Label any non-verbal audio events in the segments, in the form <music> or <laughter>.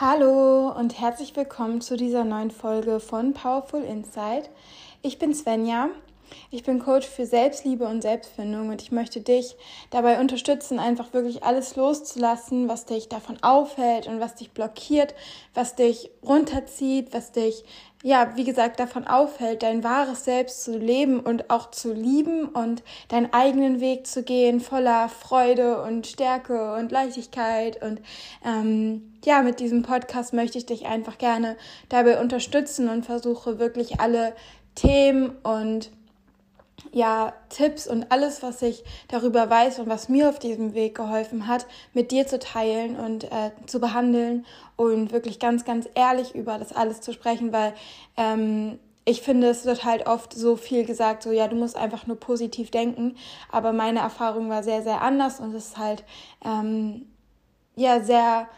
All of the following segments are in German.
Hallo und herzlich willkommen zu dieser neuen Folge von Powerful Insight. Ich bin Svenja. Ich bin Coach für Selbstliebe und Selbstfindung und ich möchte dich dabei unterstützen, einfach wirklich alles loszulassen, was dich davon aufhält und was dich blockiert, was dich runterzieht, was dich, ja, wie gesagt, davon aufhält, dein wahres Selbst zu leben und auch zu lieben und deinen eigenen Weg zu gehen, voller Freude und Stärke und Leichtigkeit. Und ähm, ja, mit diesem Podcast möchte ich dich einfach gerne dabei unterstützen und versuche wirklich alle Themen und ja, Tipps und alles, was ich darüber weiß und was mir auf diesem Weg geholfen hat, mit dir zu teilen und äh, zu behandeln und wirklich ganz, ganz ehrlich über das alles zu sprechen, weil ähm, ich finde, es wird halt oft so viel gesagt, so ja, du musst einfach nur positiv denken, aber meine Erfahrung war sehr, sehr anders und es ist halt ähm, ja sehr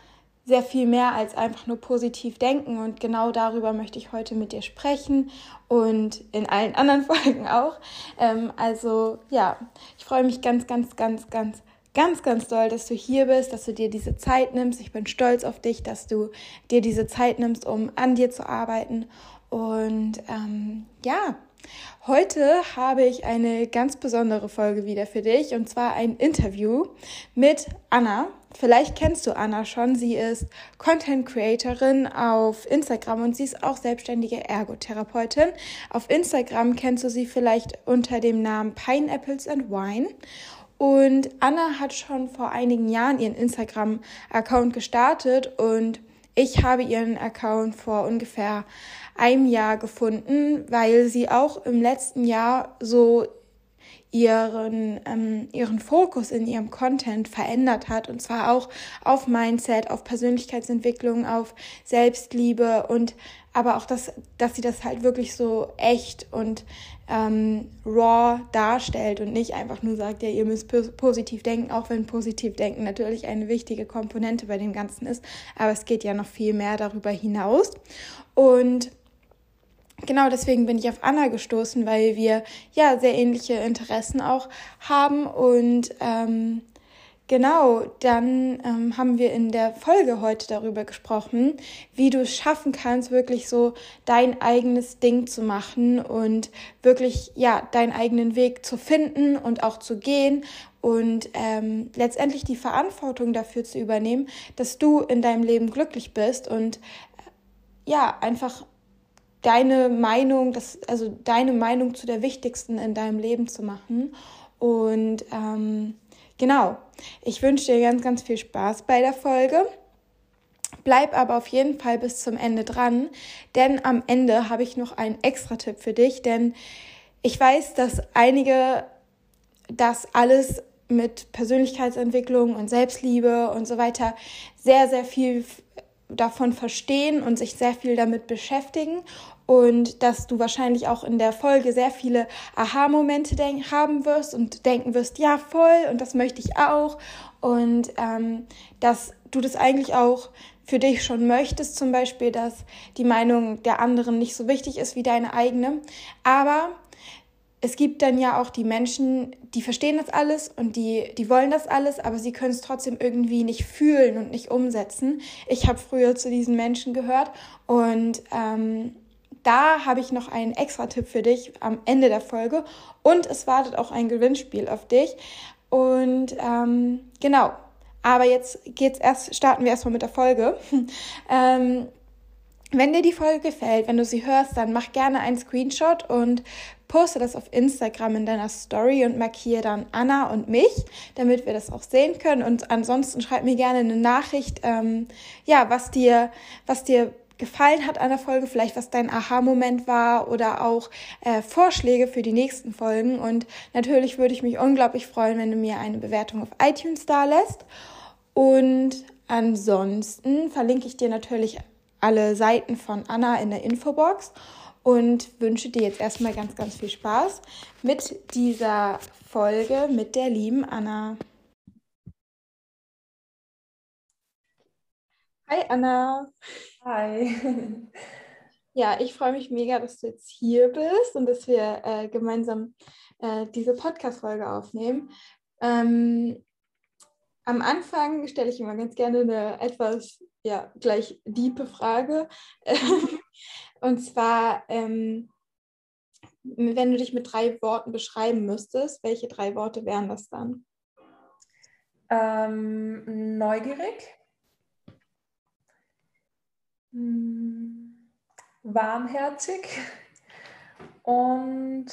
sehr viel mehr als einfach nur positiv denken. Und genau darüber möchte ich heute mit dir sprechen und in allen <laughs> anderen Folgen auch. Ähm, also ja, ich freue mich ganz, ganz, ganz, ganz, ganz, ganz doll, dass du hier bist, dass du dir diese Zeit nimmst. Ich bin stolz auf dich, dass du dir diese Zeit nimmst, um an dir zu arbeiten. Und ähm, ja, Heute habe ich eine ganz besondere Folge wieder für dich und zwar ein Interview mit Anna. Vielleicht kennst du Anna schon. Sie ist Content Creatorin auf Instagram und sie ist auch selbstständige Ergotherapeutin. Auf Instagram kennst du sie vielleicht unter dem Namen Pineapples and Wine. Und Anna hat schon vor einigen Jahren ihren Instagram-Account gestartet und ich habe ihren Account vor ungefähr einem Jahr gefunden, weil sie auch im letzten Jahr so ihren, ähm, ihren Fokus in ihrem Content verändert hat. Und zwar auch auf Mindset, auf Persönlichkeitsentwicklung, auf Selbstliebe und aber auch, dass, dass sie das halt wirklich so echt und ähm, raw darstellt und nicht einfach nur sagt, ja, ihr müsst positiv denken, auch wenn positiv denken natürlich eine wichtige Komponente bei dem Ganzen ist. Aber es geht ja noch viel mehr darüber hinaus. Und genau deswegen bin ich auf Anna gestoßen, weil wir ja sehr ähnliche Interessen auch haben. Und ähm, Genau, dann ähm, haben wir in der Folge heute darüber gesprochen, wie du es schaffen kannst, wirklich so dein eigenes Ding zu machen und wirklich ja deinen eigenen Weg zu finden und auch zu gehen und ähm, letztendlich die Verantwortung dafür zu übernehmen, dass du in deinem Leben glücklich bist und äh, ja einfach deine Meinung, das, also deine Meinung zu der wichtigsten in deinem Leben zu machen und ähm, Genau, ich wünsche dir ganz, ganz viel Spaß bei der Folge. Bleib aber auf jeden Fall bis zum Ende dran, denn am Ende habe ich noch einen extra Tipp für dich, denn ich weiß, dass einige das alles mit Persönlichkeitsentwicklung und Selbstliebe und so weiter sehr, sehr viel davon verstehen und sich sehr viel damit beschäftigen und dass du wahrscheinlich auch in der Folge sehr viele Aha-Momente haben wirst und denken wirst, ja voll und das möchte ich auch und ähm, dass du das eigentlich auch für dich schon möchtest, zum Beispiel, dass die Meinung der anderen nicht so wichtig ist wie deine eigene, aber es gibt dann ja auch die Menschen, die verstehen das alles und die, die wollen das alles, aber sie können es trotzdem irgendwie nicht fühlen und nicht umsetzen. Ich habe früher zu diesen Menschen gehört und ähm, da habe ich noch einen extra Tipp für dich am Ende der Folge und es wartet auch ein Gewinnspiel auf dich. Und ähm, genau, aber jetzt geht's erst, starten wir erstmal mit der Folge. <laughs> ähm, wenn dir die Folge gefällt, wenn du sie hörst, dann mach gerne einen Screenshot und poste das auf Instagram in deiner Story und markiere dann Anna und mich, damit wir das auch sehen können. Und ansonsten schreib mir gerne eine Nachricht, ähm, ja, was dir, was dir gefallen hat an der Folge, vielleicht was dein Aha-Moment war oder auch äh, Vorschläge für die nächsten Folgen. Und natürlich würde ich mich unglaublich freuen, wenn du mir eine Bewertung auf iTunes da lässt. Und ansonsten verlinke ich dir natürlich alle Seiten von Anna in der Infobox und wünsche dir jetzt erstmal ganz, ganz viel Spaß mit dieser Folge mit der lieben Anna. Hi Anna. Hi. Ja, ich freue mich mega, dass du jetzt hier bist und dass wir äh, gemeinsam äh, diese Podcast-Folge aufnehmen. Ähm, am Anfang stelle ich immer ganz gerne eine etwas ja gleich diepe Frage. <laughs> Und zwar, ähm, wenn du dich mit drei Worten beschreiben müsstest, welche drei Worte wären das dann? Ähm, neugierig, hm, warmherzig und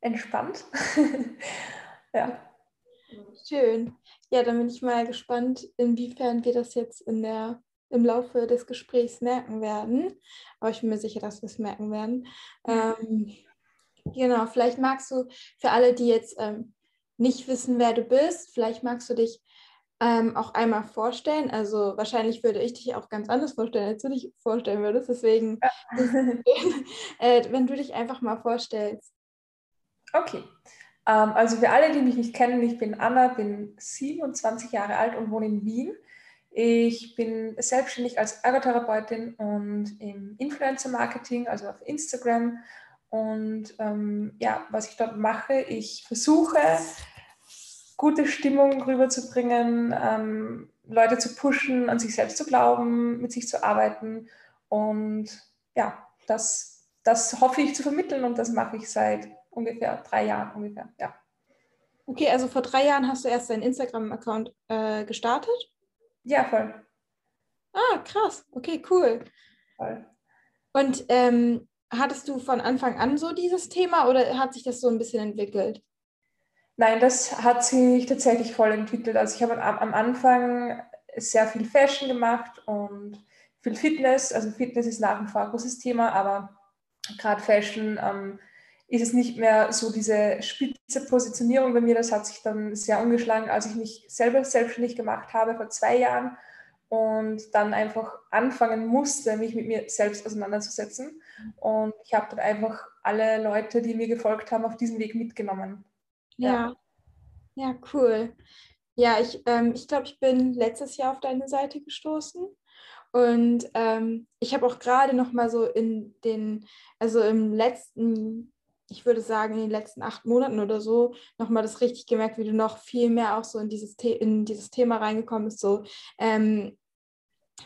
entspannt. <laughs> ja. Schön. Ja, dann bin ich mal gespannt, inwiefern wir das jetzt in der, im Laufe des Gesprächs merken werden. Aber ich bin mir sicher, dass wir es merken werden. Ähm, genau, vielleicht magst du für alle, die jetzt ähm, nicht wissen, wer du bist, vielleicht magst du dich ähm, auch einmal vorstellen. Also wahrscheinlich würde ich dich auch ganz anders vorstellen, als du dich vorstellen würdest. Deswegen, ja. <laughs> äh, wenn du dich einfach mal vorstellst. Okay. Ähm, also für alle, die mich nicht kennen, ich bin Anna, bin 27 Jahre alt und wohne in Wien. Ich bin selbstständig als Ergotherapeutin und im Influencer-Marketing, also auf Instagram. Und ähm, ja, was ich dort mache, ich versuche, gute Stimmung rüberzubringen, ähm, Leute zu pushen, an sich selbst zu glauben, mit sich zu arbeiten. Und ja, das, das hoffe ich zu vermitteln und das mache ich seit ungefähr drei Jahren ungefähr, ja. Okay, also vor drei Jahren hast du erst deinen Instagram-Account äh, gestartet? Ja, voll. Ah, krass. Okay, cool. Voll. Und ähm, hattest du von Anfang an so dieses Thema oder hat sich das so ein bisschen entwickelt? Nein, das hat sich tatsächlich voll entwickelt. Also ich habe am, Anfang sehr viel Fashion gemacht und viel Fitness. Also Fitness ist nach wie vor ein großes Thema, aber gerade Fashion ähm, ist es nicht mehr so diese spitze Positionierung bei mir. Das hat sich dann sehr umgeschlagen, als ich mich selber selbstständig gemacht habe vor zwei Jahren und dann einfach anfangen musste, mich mit mir selbst auseinanderzusetzen. Und ich habe dann einfach alle Leute, die mir gefolgt haben, auf diesem Weg mitgenommen. Ja, ja, ja cool. Ja, ich, ähm, ich glaube, ich bin letztes Jahr auf deine Seite gestoßen. Und ähm, ich habe auch gerade noch mal so in den, also im letzten ich würde sagen, in den letzten acht Monaten oder so nochmal das richtig gemerkt, wie du noch viel mehr auch so in dieses, The in dieses Thema reingekommen bist. So, ähm,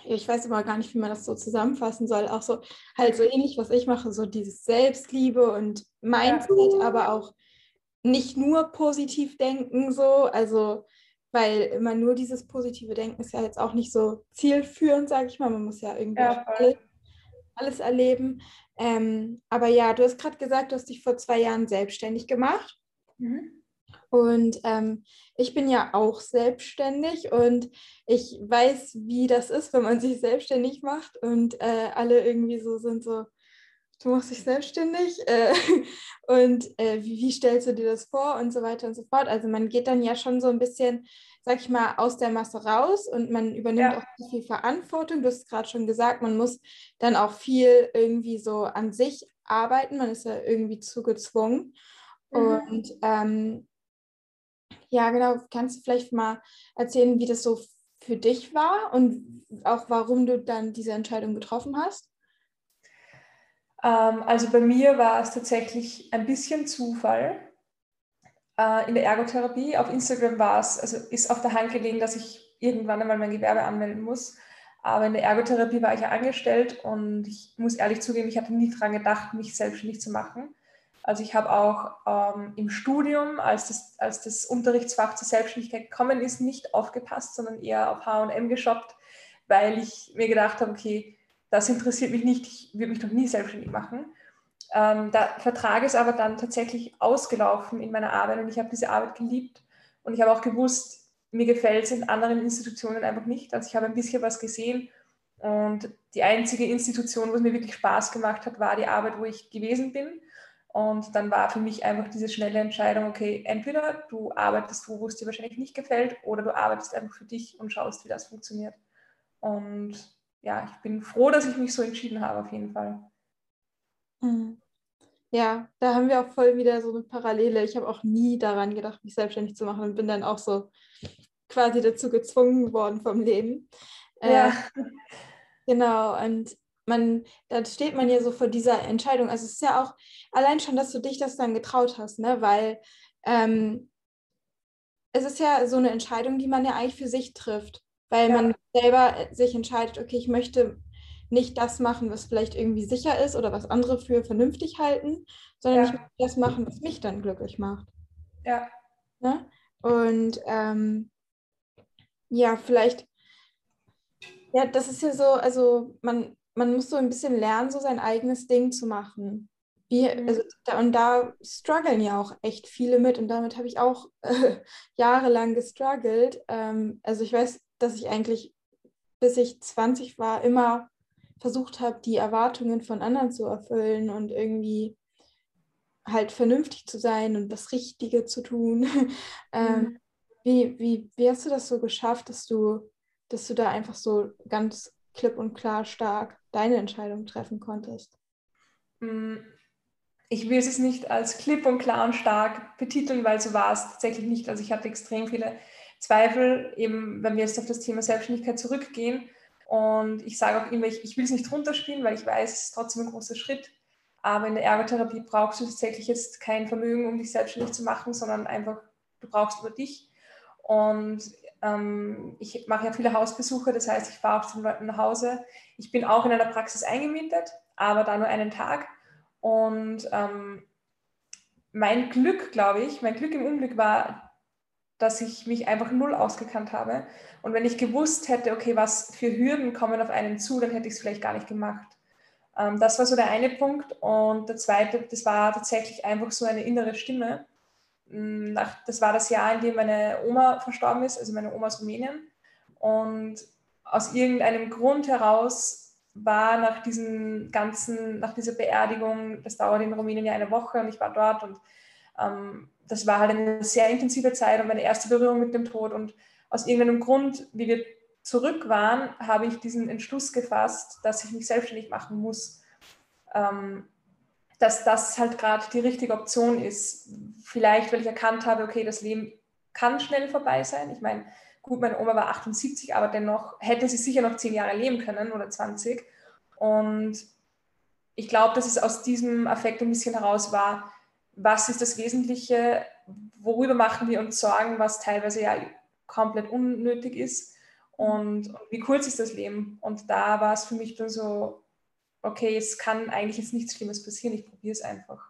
ich weiß aber gar nicht, wie man das so zusammenfassen soll. Auch so halt so ähnlich, was ich mache, so dieses Selbstliebe und Mindset, ja. aber auch nicht nur positiv denken, so, also weil immer nur dieses positive Denken ist ja jetzt auch nicht so zielführend, sage ich mal. Man muss ja irgendwie ja, alles, alles erleben. Ähm, aber ja, du hast gerade gesagt, du hast dich vor zwei Jahren selbstständig gemacht. Mhm. Und ähm, ich bin ja auch selbstständig und ich weiß, wie das ist, wenn man <laughs> sich selbstständig macht und äh, alle irgendwie so sind so, du machst dich selbstständig <laughs> äh, und äh, wie, wie, stellst du dir das vor und so weiter und so fort. Also man geht dann ja schon so ein bisschen, sag ich mal, aus der Masse raus und man übernimmt ja. auch viel Verantwortung. Du hast gerade schon gesagt, man muss dann auch viel irgendwie so an sich arbeiten. Man ist ja irgendwie zugezwungen. Mhm. Und ähm, ja, genau, kannst du vielleicht mal erzählen, wie das so für dich war und auch warum du dann diese Entscheidung getroffen hast? Ähm, also bei mir war es tatsächlich ein bisschen Zufall äh, in der Ergotherapie. Auf Instagram war es, also ist auf der Hand gelegen, dass ich irgendwann einmal mein Gewerbe anmelden muss. Aber in der Ergotherapie war ich ja angestellt und ich muss ehrlich zugeben, ich hatte nie daran gedacht, mich selbstständig zu machen. Also ich habe auch ähm, im Studium, als das, als das Unterrichtsfach zur Selbstständigkeit gekommen ist, nicht aufgepasst, sondern eher auf H&M geshoppt, weil ich mir gedacht habe, okay, das interessiert mich nicht, ich würde mich doch nie selbstständig machen. Ähm, der Vertrag ist aber dann tatsächlich ausgelaufen in meiner Arbeit und ich habe diese Arbeit geliebt und ich habe auch gewusst, mir gefällt es in anderen Institutionen einfach nicht. Also ich habe ein bisschen was gesehen und die einzige Institution, wo es mir wirklich Spaß gemacht hat, war die Arbeit, wo ich gewesen bin. Und dann war für mich einfach diese schnelle Entscheidung, okay, entweder du arbeitest wo, wo es dir wahrscheinlich nicht gefällt, oder du arbeitest einfach für dich und schaust, wie das funktioniert. Und ja, ich bin froh, dass ich mich so entschieden habe, auf jeden Fall. Mhm. Ja, da haben wir auch voll wieder so eine Parallele. Ich habe auch nie daran gedacht, mich selbstständig zu machen und bin dann auch so quasi dazu gezwungen worden vom Leben. Äh, ja. Äh, genau, und man, da steht man ja so vor dieser Entscheidung. Also es ist ja auch allein schon, dass du dich das dann getraut hast, ne? Weil ähm, es ist ja so eine Entscheidung, die man ja eigentlich für sich trifft, weil ja. man selber sich entscheidet, okay, ich möchte nicht das machen, was vielleicht irgendwie sicher ist oder was andere für vernünftig halten, sondern ja. ich möchte das machen, was mich dann glücklich macht. Ja. Ne? Und ähm, ja, vielleicht, ja, das ist ja so, also man, man muss so ein bisschen lernen, so sein eigenes Ding zu machen. Wie, mhm. also da, und da strugglen ja auch echt viele mit und damit habe ich auch äh, <laughs> jahrelang gestruggelt. Ähm, also ich weiß, dass ich eigentlich, bis ich 20 war, immer versucht habe, die Erwartungen von anderen zu erfüllen und irgendwie halt vernünftig zu sein und das Richtige zu tun. <laughs> ähm, mhm. wie, wie, wie hast du das so geschafft, dass du, dass du da einfach so ganz klipp und klar stark deine Entscheidung treffen konntest? Mm, ich will es nicht als klipp und klar und stark betiteln, weil so war es tatsächlich nicht. Also ich hatte extrem viele Zweifel, eben wenn wir jetzt auf das Thema Selbstständigkeit zurückgehen. Und ich sage auch immer, ich, ich will es nicht runterspielen, weil ich weiß, es ist trotzdem ein großer Schritt. Aber in der Ergotherapie brauchst du tatsächlich jetzt kein Vermögen, um dich selbstständig zu machen, sondern einfach, du brauchst nur dich. Und ähm, ich mache ja viele Hausbesuche, das heißt, ich fahre auch zu den Leuten nach Hause. Ich bin auch in einer Praxis eingemietet, aber da nur einen Tag. Und ähm, mein Glück, glaube ich, mein Glück im Unglück war, dass ich mich einfach null ausgekannt habe. Und wenn ich gewusst hätte, okay, was für Hürden kommen auf einen zu, dann hätte ich es vielleicht gar nicht gemacht. Ähm, das war so der eine Punkt. Und der zweite, das war tatsächlich einfach so eine innere Stimme. Mm, das war das Jahr, in dem meine Oma verstorben ist, also meine Oma aus Rumänien. Und aus irgendeinem Grund heraus war nach diesem ganzen, nach dieser Beerdigung, das dauert in Rumänien ja eine Woche und ich war dort und ähm, das war halt eine sehr intensive Zeit und meine erste Berührung mit dem Tod und aus irgendeinem Grund, wie wir zurück waren, habe ich diesen Entschluss gefasst, dass ich mich selbstständig machen muss. Ähm, dass das halt gerade die richtige Option ist. Vielleicht, weil ich erkannt habe, okay, das Leben kann schnell vorbei sein. Ich meine, Gut, meine Oma war 78, aber dennoch hätte sie sicher noch zehn Jahre leben können oder 20. Und ich glaube, dass es aus diesem Affekt ein bisschen heraus war, was ist das Wesentliche, worüber machen wir uns Sorgen, was teilweise ja komplett unnötig ist und, und wie kurz ist das Leben. Und da war es für mich dann so, okay, es kann eigentlich jetzt nichts Schlimmes passieren, ich probiere es einfach.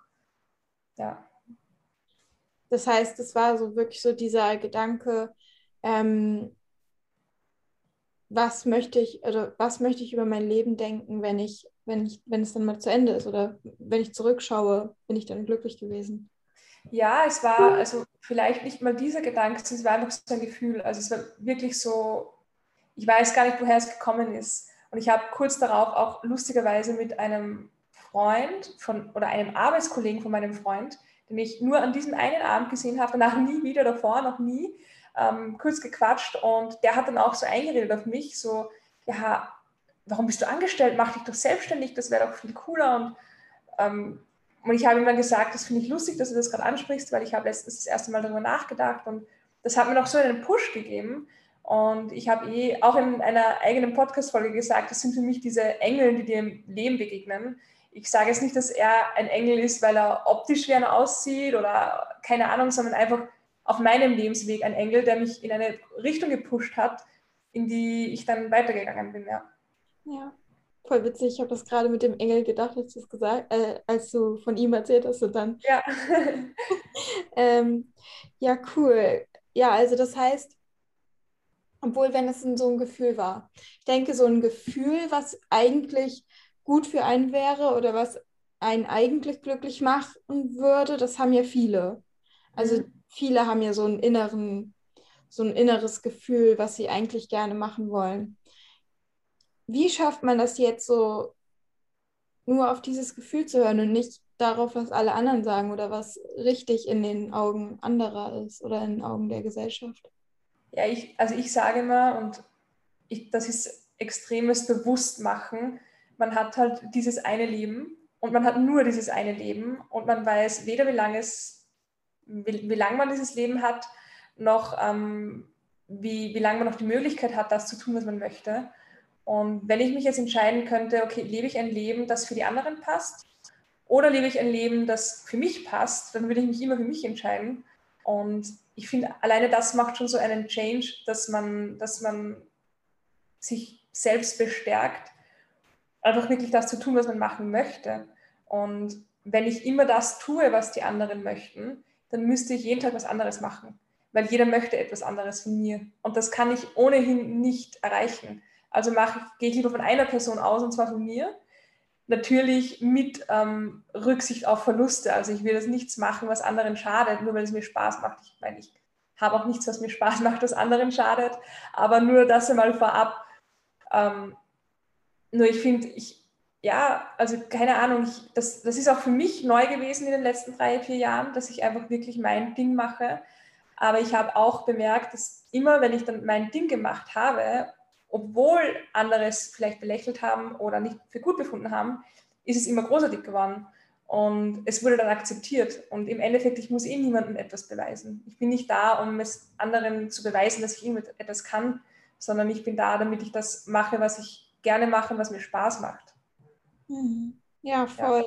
Ja. Das heißt, es war so wirklich so dieser Gedanke, ähm, was möchte ich, oder was möchte ich über mein Leben denken, wenn ich, wenn ich, wenn es dann mal zu Ende ist oder wenn ich zurückschaue, bin ich dann glücklich gewesen? Ja, es war also vielleicht nicht mal dieser Gedanke, es war einfach so ein Gefühl. Also es war wirklich so, ich weiß gar nicht, woher es gekommen ist. Und ich habe kurz darauf auch lustigerweise mit einem Freund von oder einem Arbeitskollegen von meinem Freund, den ich nur an diesem einen Abend gesehen habe, danach nie wieder davor, noch nie, ähm, kurz gequatscht und der hat dann auch so eingeredet auf mich, so, ja, warum bist du angestellt? Mach dich doch selbstständig, das wäre doch viel cooler. Und, ähm, und ich habe ihm dann gesagt, das finde ich lustig, dass du das gerade ansprichst, weil ich habe letztens das erste Mal darüber nachgedacht und das hat mir noch so einen Push gegeben. Und ich habe eh auch in einer eigenen Podcast-Folge gesagt, das sind für mich diese Engel, die dir im Leben begegnen. Ich sage jetzt nicht, dass er ein Engel ist, weil er optisch wie einer aussieht oder keine Ahnung, sondern einfach, auf meinem Lebensweg ein Engel, der mich in eine Richtung gepusht hat, in die ich dann weitergegangen bin, ja. Ja, voll witzig. Ich habe das gerade mit dem Engel gedacht, als du es gesagt, äh, als du von ihm erzählt hast und dann. Ja. <laughs> ähm, ja, cool. Ja, also das heißt, obwohl, wenn es so ein Gefühl war. Ich denke, so ein Gefühl, was eigentlich gut für einen wäre oder was einen eigentlich glücklich machen würde, das haben ja viele. Also mhm viele haben ja so einen inneren, so ein inneres Gefühl, was sie eigentlich gerne machen wollen. Wie schafft man das jetzt so, nur auf dieses Gefühl zu hören und nicht darauf, was alle anderen sagen oder was richtig in den Augen anderer ist oder in den Augen der Gesellschaft? Ja, ich, also ich sage immer, und ich, das ist extremes Bewusstmachen, man hat halt dieses eine Leben und man hat nur dieses eine Leben und man weiß weder, wie lange wie, wie lange man dieses Leben hat, noch ähm, wie, wie lange man noch die Möglichkeit hat, das zu tun, was man möchte. Und wenn ich mich jetzt entscheiden könnte, okay, lebe ich ein Leben, das für die anderen passt, oder lebe ich ein Leben, das für mich passt, dann würde ich mich immer für mich entscheiden. Und ich finde, alleine das macht schon so einen Change, dass man, dass man sich selbst bestärkt, einfach wirklich das zu tun, was man machen möchte. Und wenn ich immer das tue, was die anderen möchten, dann müsste ich jeden Tag was anderes machen, weil jeder möchte etwas anderes von mir. Und das kann ich ohnehin nicht erreichen. Also gehe ich lieber von einer Person aus, und zwar von mir. Natürlich mit ähm, Rücksicht auf Verluste. Also ich will das nichts machen, was anderen schadet, nur weil es mir Spaß macht. Ich meine, ich habe auch nichts, was mir Spaß macht, was anderen schadet. Aber nur das einmal vorab. Ähm, nur ich finde, ich, ja, also keine Ahnung, ich, das, das ist auch für mich neu gewesen in den letzten drei, vier Jahren, dass ich einfach wirklich mein Ding mache. Aber ich habe auch bemerkt, dass immer, wenn ich dann mein Ding gemacht habe, obwohl andere es vielleicht belächelt haben oder nicht für gut befunden haben, ist es immer großartig geworden. Und es wurde dann akzeptiert. Und im Endeffekt, ich muss eh niemandem etwas beweisen. Ich bin nicht da, um es anderen zu beweisen, dass ich ihnen etwas kann, sondern ich bin da, damit ich das mache, was ich gerne mache und was mir Spaß macht. Mhm. Ja, voll.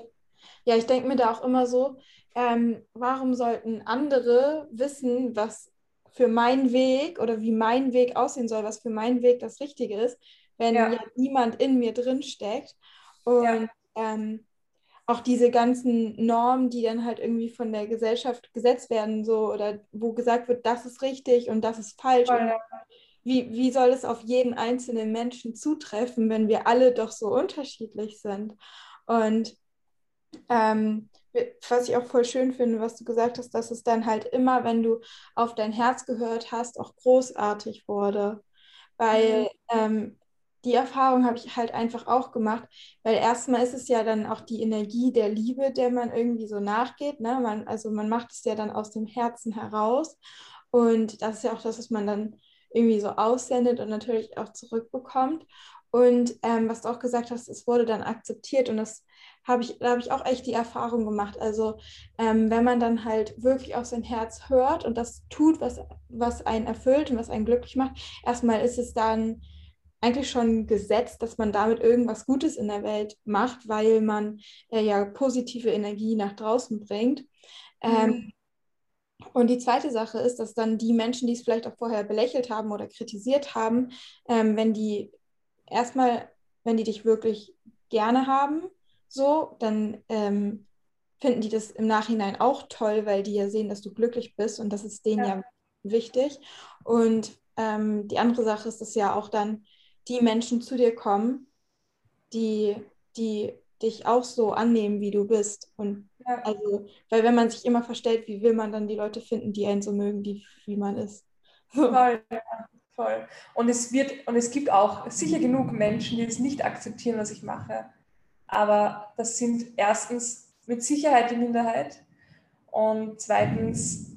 Ja, ja ich denke mir da auch immer so, ähm, warum sollten andere wissen, was für meinen Weg oder wie mein Weg aussehen soll, was für meinen Weg das Richtige ist, wenn ja. niemand in mir drin steckt. Und ja. ähm, auch diese ganzen Normen, die dann halt irgendwie von der Gesellschaft gesetzt werden, so oder wo gesagt wird, das ist richtig und das ist falsch. Ja. wie, wie soll es auf jeden einzelnen Menschen zutreffen, wenn wir alle doch so unterschiedlich sind? Und ähm, was ich auch voll schön finde, was du gesagt hast, dass es dann halt immer, wenn du auf dein Herz gehört hast, auch großartig wurde. Weil mhm. ähm, die Erfahrung habe ich halt einfach auch gemacht, weil erstmal ist es ja dann auch die Energie der Liebe, der man irgendwie so nachgeht. Ne? Man, also man macht es ja dann aus dem Herzen heraus. Und das ist ja auch das, was man dann irgendwie so aussendet und natürlich auch zurückbekommt. Und ähm, was du auch gesagt hast, es wurde dann akzeptiert und das habe ich, da habe ich auch echt die Erfahrung gemacht. Also ähm, wenn man dann halt wirklich auf sein Herz hört und das tut, was, was einen erfüllt und was einen glücklich macht, erstmal ist es dann eigentlich schon gesetzt, dass man damit irgendwas Gutes in der Welt macht, weil man äh, ja positive Energie nach draußen bringt. Ähm, mhm. und die zweite Sache ist, dass dann die Menschen, die es vielleicht auch vorher belächelt haben oder kritisiert haben, ähm, wenn die erstmal, wenn die dich wirklich gerne haben, so, dann ähm, finden die das im Nachhinein auch toll, weil die ja sehen, dass du glücklich bist und das ist denen ja, ja wichtig. Und ähm, die andere Sache ist, dass ja auch dann die Menschen zu dir kommen, die, die dich auch so annehmen, wie du bist. Und ja. also, weil wenn man sich immer verstellt, wie will man dann die Leute finden, die einen so mögen, die, wie man ist? <laughs> Voll, ja, voll. Und es wird, und es gibt auch sicher genug Menschen, die es nicht akzeptieren, was ich mache. Aber das sind erstens mit Sicherheit die Minderheit. Und zweitens,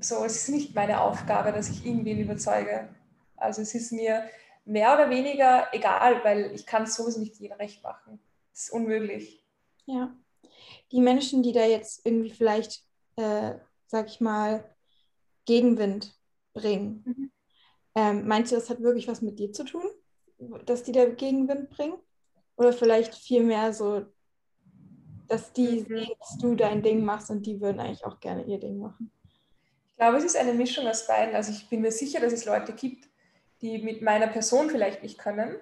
so, es ist nicht meine Aufgabe, dass ich irgendwen überzeuge. Also es ist mir mehr oder weniger egal, weil ich kann es sowieso nicht jedem recht machen. Das ist unmöglich. Ja. Die Menschen, die da jetzt irgendwie vielleicht, äh, sag ich mal, Gegenwind bringen, mhm. ähm, meinst du, das hat wirklich was mit dir zu tun, dass die da Gegenwind bringen? Oder vielleicht vielmehr so, dass die mhm. sehen, dass du dein Ding machst und die würden eigentlich auch gerne ihr Ding machen? Ich glaube, es ist eine Mischung aus beiden. Also ich bin mir sicher, dass es Leute gibt, die mit meiner Person vielleicht nicht können.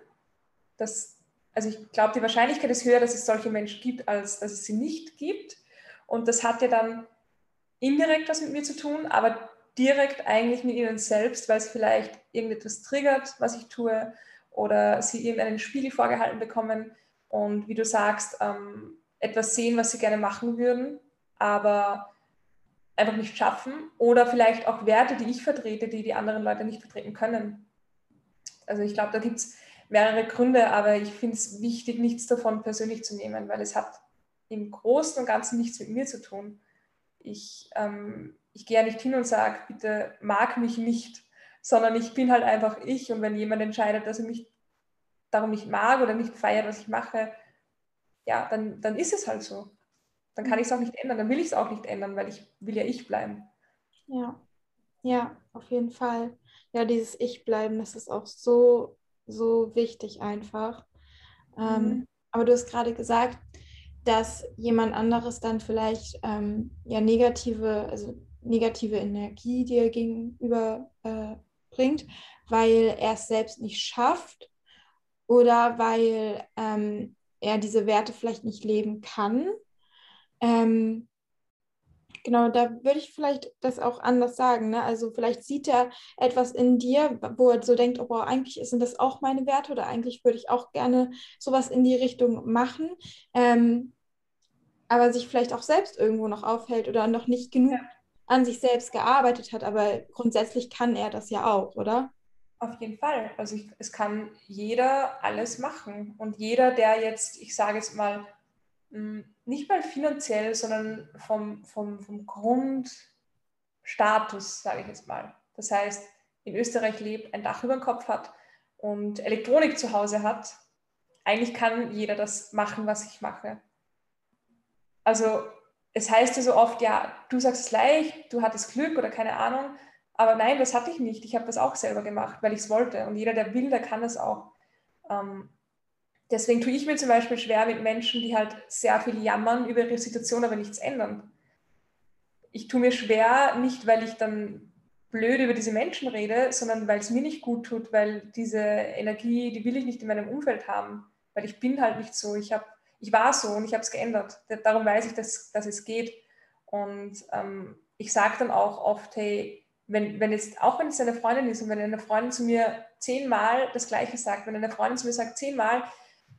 Das, also ich glaube, die Wahrscheinlichkeit ist höher, dass es solche Menschen gibt, als dass es sie nicht gibt. Und das hat ja dann indirekt was mit mir zu tun, aber direkt eigentlich mit ihnen selbst, weil es vielleicht irgendetwas triggert, was ich tue, oder sie irgendeinen Spiegel vorgehalten bekommen und wie du sagst, ähm, etwas sehen, was sie gerne machen würden, aber einfach nicht schaffen. Oder vielleicht auch Werte, die ich vertrete, die die anderen Leute nicht vertreten können. Also ich glaube, da gibt es mehrere Gründe, aber ich finde es wichtig, nichts davon persönlich zu nehmen, weil es hat im Großen und Ganzen nichts mit mir zu tun. Ich, ähm, ich gehe ja nicht hin und sage, bitte mag mich nicht, sondern ich bin halt einfach ich und wenn jemand entscheidet, dass er mich darum nicht mag oder nicht feiert, was ich mache, ja, dann, dann ist es halt so. Dann kann ich es auch nicht ändern, dann will ich es auch nicht ändern, weil ich will ja ich bleiben. Ja, ja, auf jeden Fall ja, dieses Ich-Bleiben, das ist auch so, so wichtig einfach. Ähm, mhm. aber du hast gerade gesagt, dass jemand anderes dann vielleicht ähm, ja negative, also negative Energie dir gegenüber äh, bringt, weil er es selbst nicht schafft oder weil ähm, er diese Werte vielleicht nicht leben kann. Ähm, genau, da würde ich vielleicht das auch anders sagen. Ne? Also vielleicht sieht er etwas in dir, wo er so denkt, oh, boah, eigentlich sind das auch meine Werte oder eigentlich würde ich auch gerne sowas in die Richtung machen. Ähm, aber sich vielleicht auch selbst irgendwo noch aufhält oder noch nicht genug ja. An sich selbst gearbeitet hat. Aber grundsätzlich kann er das ja auch, oder? Auf jeden Fall. Also ich, es kann jeder alles machen. Und jeder, der jetzt, ich sage es mal, hm, nicht mal finanziell, sondern vom, vom, vom Grundstatus, sage ich jetzt mal. Das heißt, in Österreich lebt, ein Dach über dem Kopf hat und Elektronik zu Hause hat, eigentlich kann jeder das machen, was ich mache. Also es heißt ja so oft, ja, du sagst es leicht, du hattest Glück oder keine Ahnung, aber nein, das hatte ich nicht. Ich habe das auch selber gemacht, weil ich es wollte. Und jeder, der will, der kann es auch. Ähm, deswegen tue ich mir zum Beispiel schwer mit Menschen, die halt sehr viel jammern über ihre Situation, aber nichts ändern. Ich tue mir schwer, nicht weil ich dann blöd über diese Menschen rede, sondern weil es mir nicht gut tut, weil diese Energie, die will ich nicht in meinem Umfeld haben, weil ich bin halt nicht so. Ich, hab, ich war so und ich habe es geändert. Darum weiß ich, dass, dass es geht. Und ähm, ich sage dann auch oft, hey, wenn, wenn jetzt, auch wenn es eine Freundin ist und wenn eine Freundin zu mir zehnmal das Gleiche sagt, wenn eine Freundin zu mir sagt zehnmal,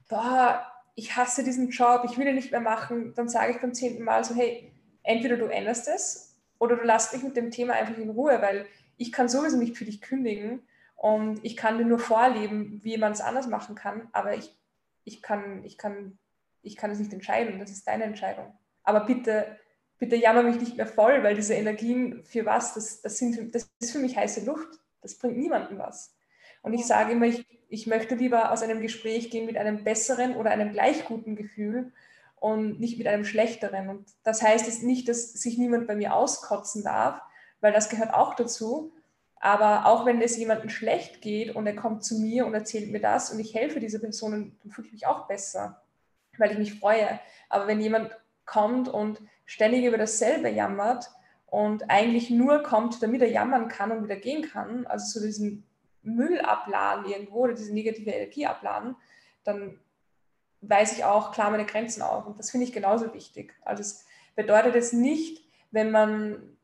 boah, ich hasse diesen Job, ich will ihn nicht mehr machen, dann sage ich beim zehnten Mal so, hey, entweder du änderst es oder du lässt mich mit dem Thema einfach in Ruhe, weil ich kann sowieso nicht für dich kündigen und ich kann dir nur vorleben, wie man es anders machen kann, aber ich, ich, kann, ich, kann, ich kann es nicht entscheiden, das ist deine Entscheidung. Aber bitte, bitte jammer mich nicht mehr voll, weil diese Energien für was, das, das, sind, das ist für mich heiße Luft, das bringt niemandem was. Und ich sage immer, ich, ich möchte lieber aus einem Gespräch gehen mit einem besseren oder einem gleich guten Gefühl und nicht mit einem schlechteren. Und das heißt jetzt nicht, dass sich niemand bei mir auskotzen darf, weil das gehört auch dazu. Aber auch wenn es jemandem schlecht geht und er kommt zu mir und erzählt mir das und ich helfe dieser Person, dann fühle ich mich auch besser, weil ich mich freue. Aber wenn jemand kommt und ständig über dasselbe jammert und eigentlich nur kommt, damit er jammern kann und wieder gehen kann, also so diesen Müll abladen irgendwo oder diese negative Energie abladen, dann weise ich auch klar meine Grenzen auf. Und das finde ich genauso wichtig. Also es bedeutet es nicht, wenn man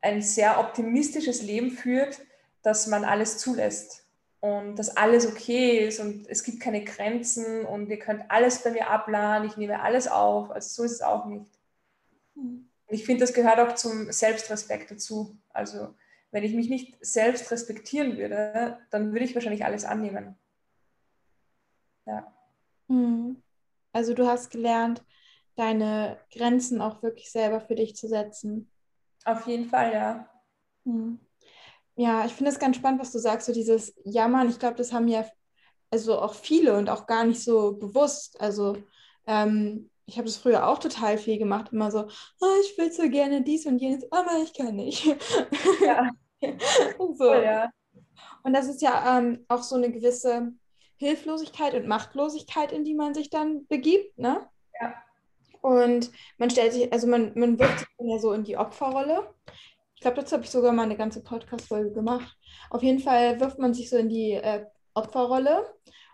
ein sehr optimistisches Leben führt, dass man alles zulässt und dass alles okay ist und es gibt keine Grenzen und ihr könnt alles bei mir abladen, ich nehme alles auf. Also so ist es auch nicht. Mhm. Ich finde, das gehört auch zum Selbstrespekt dazu. Also wenn ich mich nicht selbst respektieren würde, dann würde ich wahrscheinlich alles annehmen. Ja. Mhm. Also du hast gelernt, deine Grenzen auch wirklich selber für dich zu setzen. Auf jeden Fall, ja. Mhm. Ja, ich finde es ganz spannend, was du sagst, so dieses Jammern. Ich glaube, das haben ja also auch viele und auch gar nicht so bewusst. Also ähm, ich habe das früher auch total viel gemacht, immer so, oh, ich will so gerne dies und jenes, aber ich kann nicht. Ja. <laughs> so. ja. Und das ist ja ähm, auch so eine gewisse Hilflosigkeit und Machtlosigkeit, in die man sich dann begibt, ne? Ja. Und man stellt sich, also man, man wirft sich dann ja so in die Opferrolle. Ich glaube, dazu habe ich sogar mal eine ganze Podcast-Folge gemacht. Auf jeden Fall wirft man sich so in die äh, Opferrolle.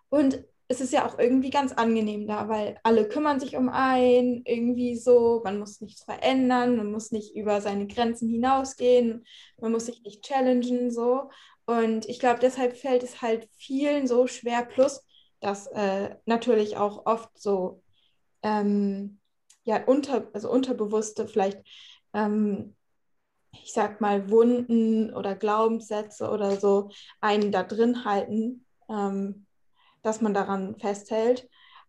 Und es ist ja auch irgendwie ganz angenehm da, weil alle kümmern sich um einen, irgendwie so, man muss nichts verändern, man muss nicht über seine Grenzen hinausgehen, man muss sich nicht challengen, so. Und ich glaube, deshalb fällt es halt vielen so schwer, plus, dass äh, natürlich auch oft so, ähm, ja, unter, also unterbewusste vielleicht, ähm, ich sag mal, Wunden oder Glaubenssätze oder so einen da drin halten. Ähm, dass man daran festhält.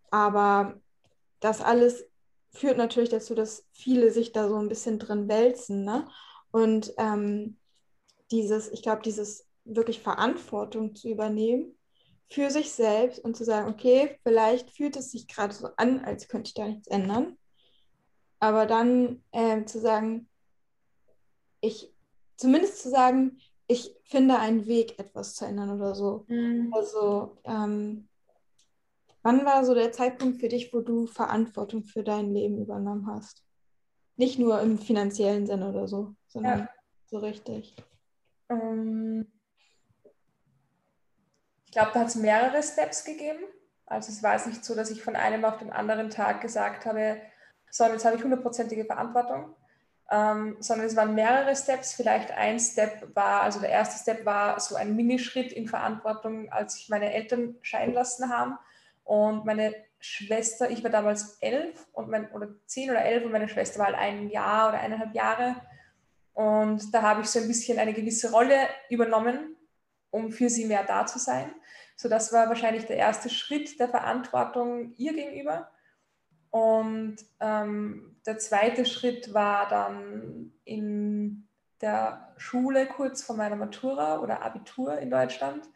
Aber das alles führt natürlich dazu, dass viele sich da so ein bisschen drin wälzen. Ne? Und ähm, dieses, ich glaube, dieses wirklich Verantwortung zu übernehmen für sich selbst und zu sagen, okay, vielleicht fühlt es sich gerade so an, als könnte ich da nichts ändern. Aber dann äh, zu sagen, ich, zumindest zu sagen, ich finde einen Weg, etwas zu ändern oder so. Mhm. Also, ähm, wann war so der Zeitpunkt für dich, wo du Verantwortung für dein Leben übernommen hast? Nicht nur im finanziellen Sinne oder so, sondern ja. so richtig. Ähm, ich glaube, da hat es mehrere Steps gegeben. Also es war es nicht so, dass ich von einem auf den anderen Tag gesagt habe, so, jetzt habe ich hundertprozentige Verantwortung, ähm, sondern es waren mehrere Steps. Vielleicht ein Step war, also der erste Step war so ein Minischritt in Verantwortung, als ich meine Eltern scheiden lassen haben und meine Schwester, ich war damals elf und mein, oder zehn oder elf und meine Schwester war halt ein Jahr oder eineinhalb Jahre. Und da habe ich so ein bisschen eine gewisse Rolle übernommen, um für sie mehr da zu sein. So, das war wahrscheinlich der erste Schritt der Verantwortung ihr gegenüber. Und ähm, der zweite Schritt war dann in der Schule kurz vor meiner Matura oder Abitur in Deutschland,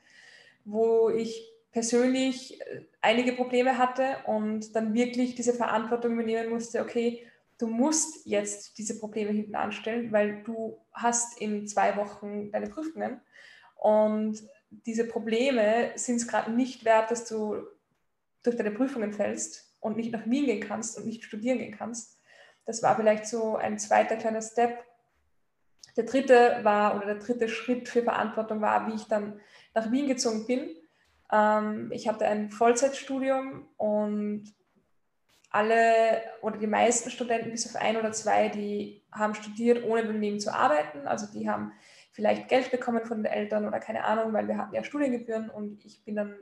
wo ich persönlich äh, einige Probleme hatte und dann wirklich diese Verantwortung übernehmen musste, okay, du musst jetzt diese Probleme hinten anstellen, weil du hast in zwei Wochen deine Prüfungen. Und diese Probleme sind es gerade nicht wert, dass du durch deine Prüfungen fällst und nicht nach Wien gehen kannst und nicht studieren gehen kannst. Das war vielleicht so ein zweiter kleiner Step. Der dritte war, oder der dritte Schritt für Verantwortung war, wie ich dann nach Wien gezogen bin. Ähm, ich hatte ein Vollzeitstudium und alle oder die meisten Studenten, bis auf ein oder zwei, die haben studiert, ohne daneben zu arbeiten. Also die haben vielleicht Geld bekommen von den Eltern oder keine Ahnung, weil wir hatten ja Studiengebühren und ich bin dann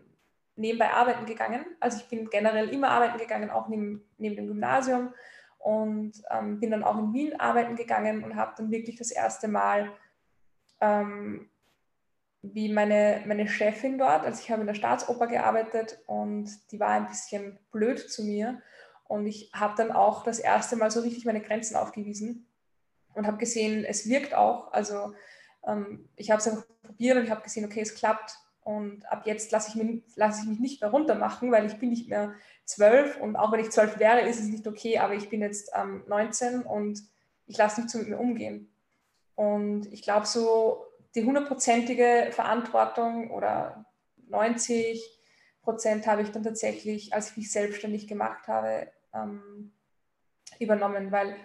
nebenbei arbeiten gegangen. Also ich bin generell immer arbeiten gegangen, auch neben, neben dem Gymnasium und ähm, bin dann auch in Wien arbeiten gegangen und habe dann wirklich das erste Mal ähm, wie meine, meine Chefin dort, also ich habe in der Staatsoper gearbeitet und die war ein bisschen blöd zu mir und ich habe dann auch das erste Mal so richtig meine Grenzen aufgewiesen und habe gesehen, es wirkt auch. Also ähm, ich habe es einfach probiert und ich habe gesehen, okay, es klappt und ab jetzt lasse ich, mich, lasse ich mich nicht mehr runtermachen, weil ich bin nicht mehr zwölf. Und auch wenn ich zwölf wäre, ist es nicht okay, aber ich bin jetzt ähm, 19 und ich lasse nicht so mit mir umgehen. Und ich glaube, so die hundertprozentige Verantwortung oder 90 Prozent habe ich dann tatsächlich, als ich mich selbstständig gemacht habe, ähm, übernommen, weil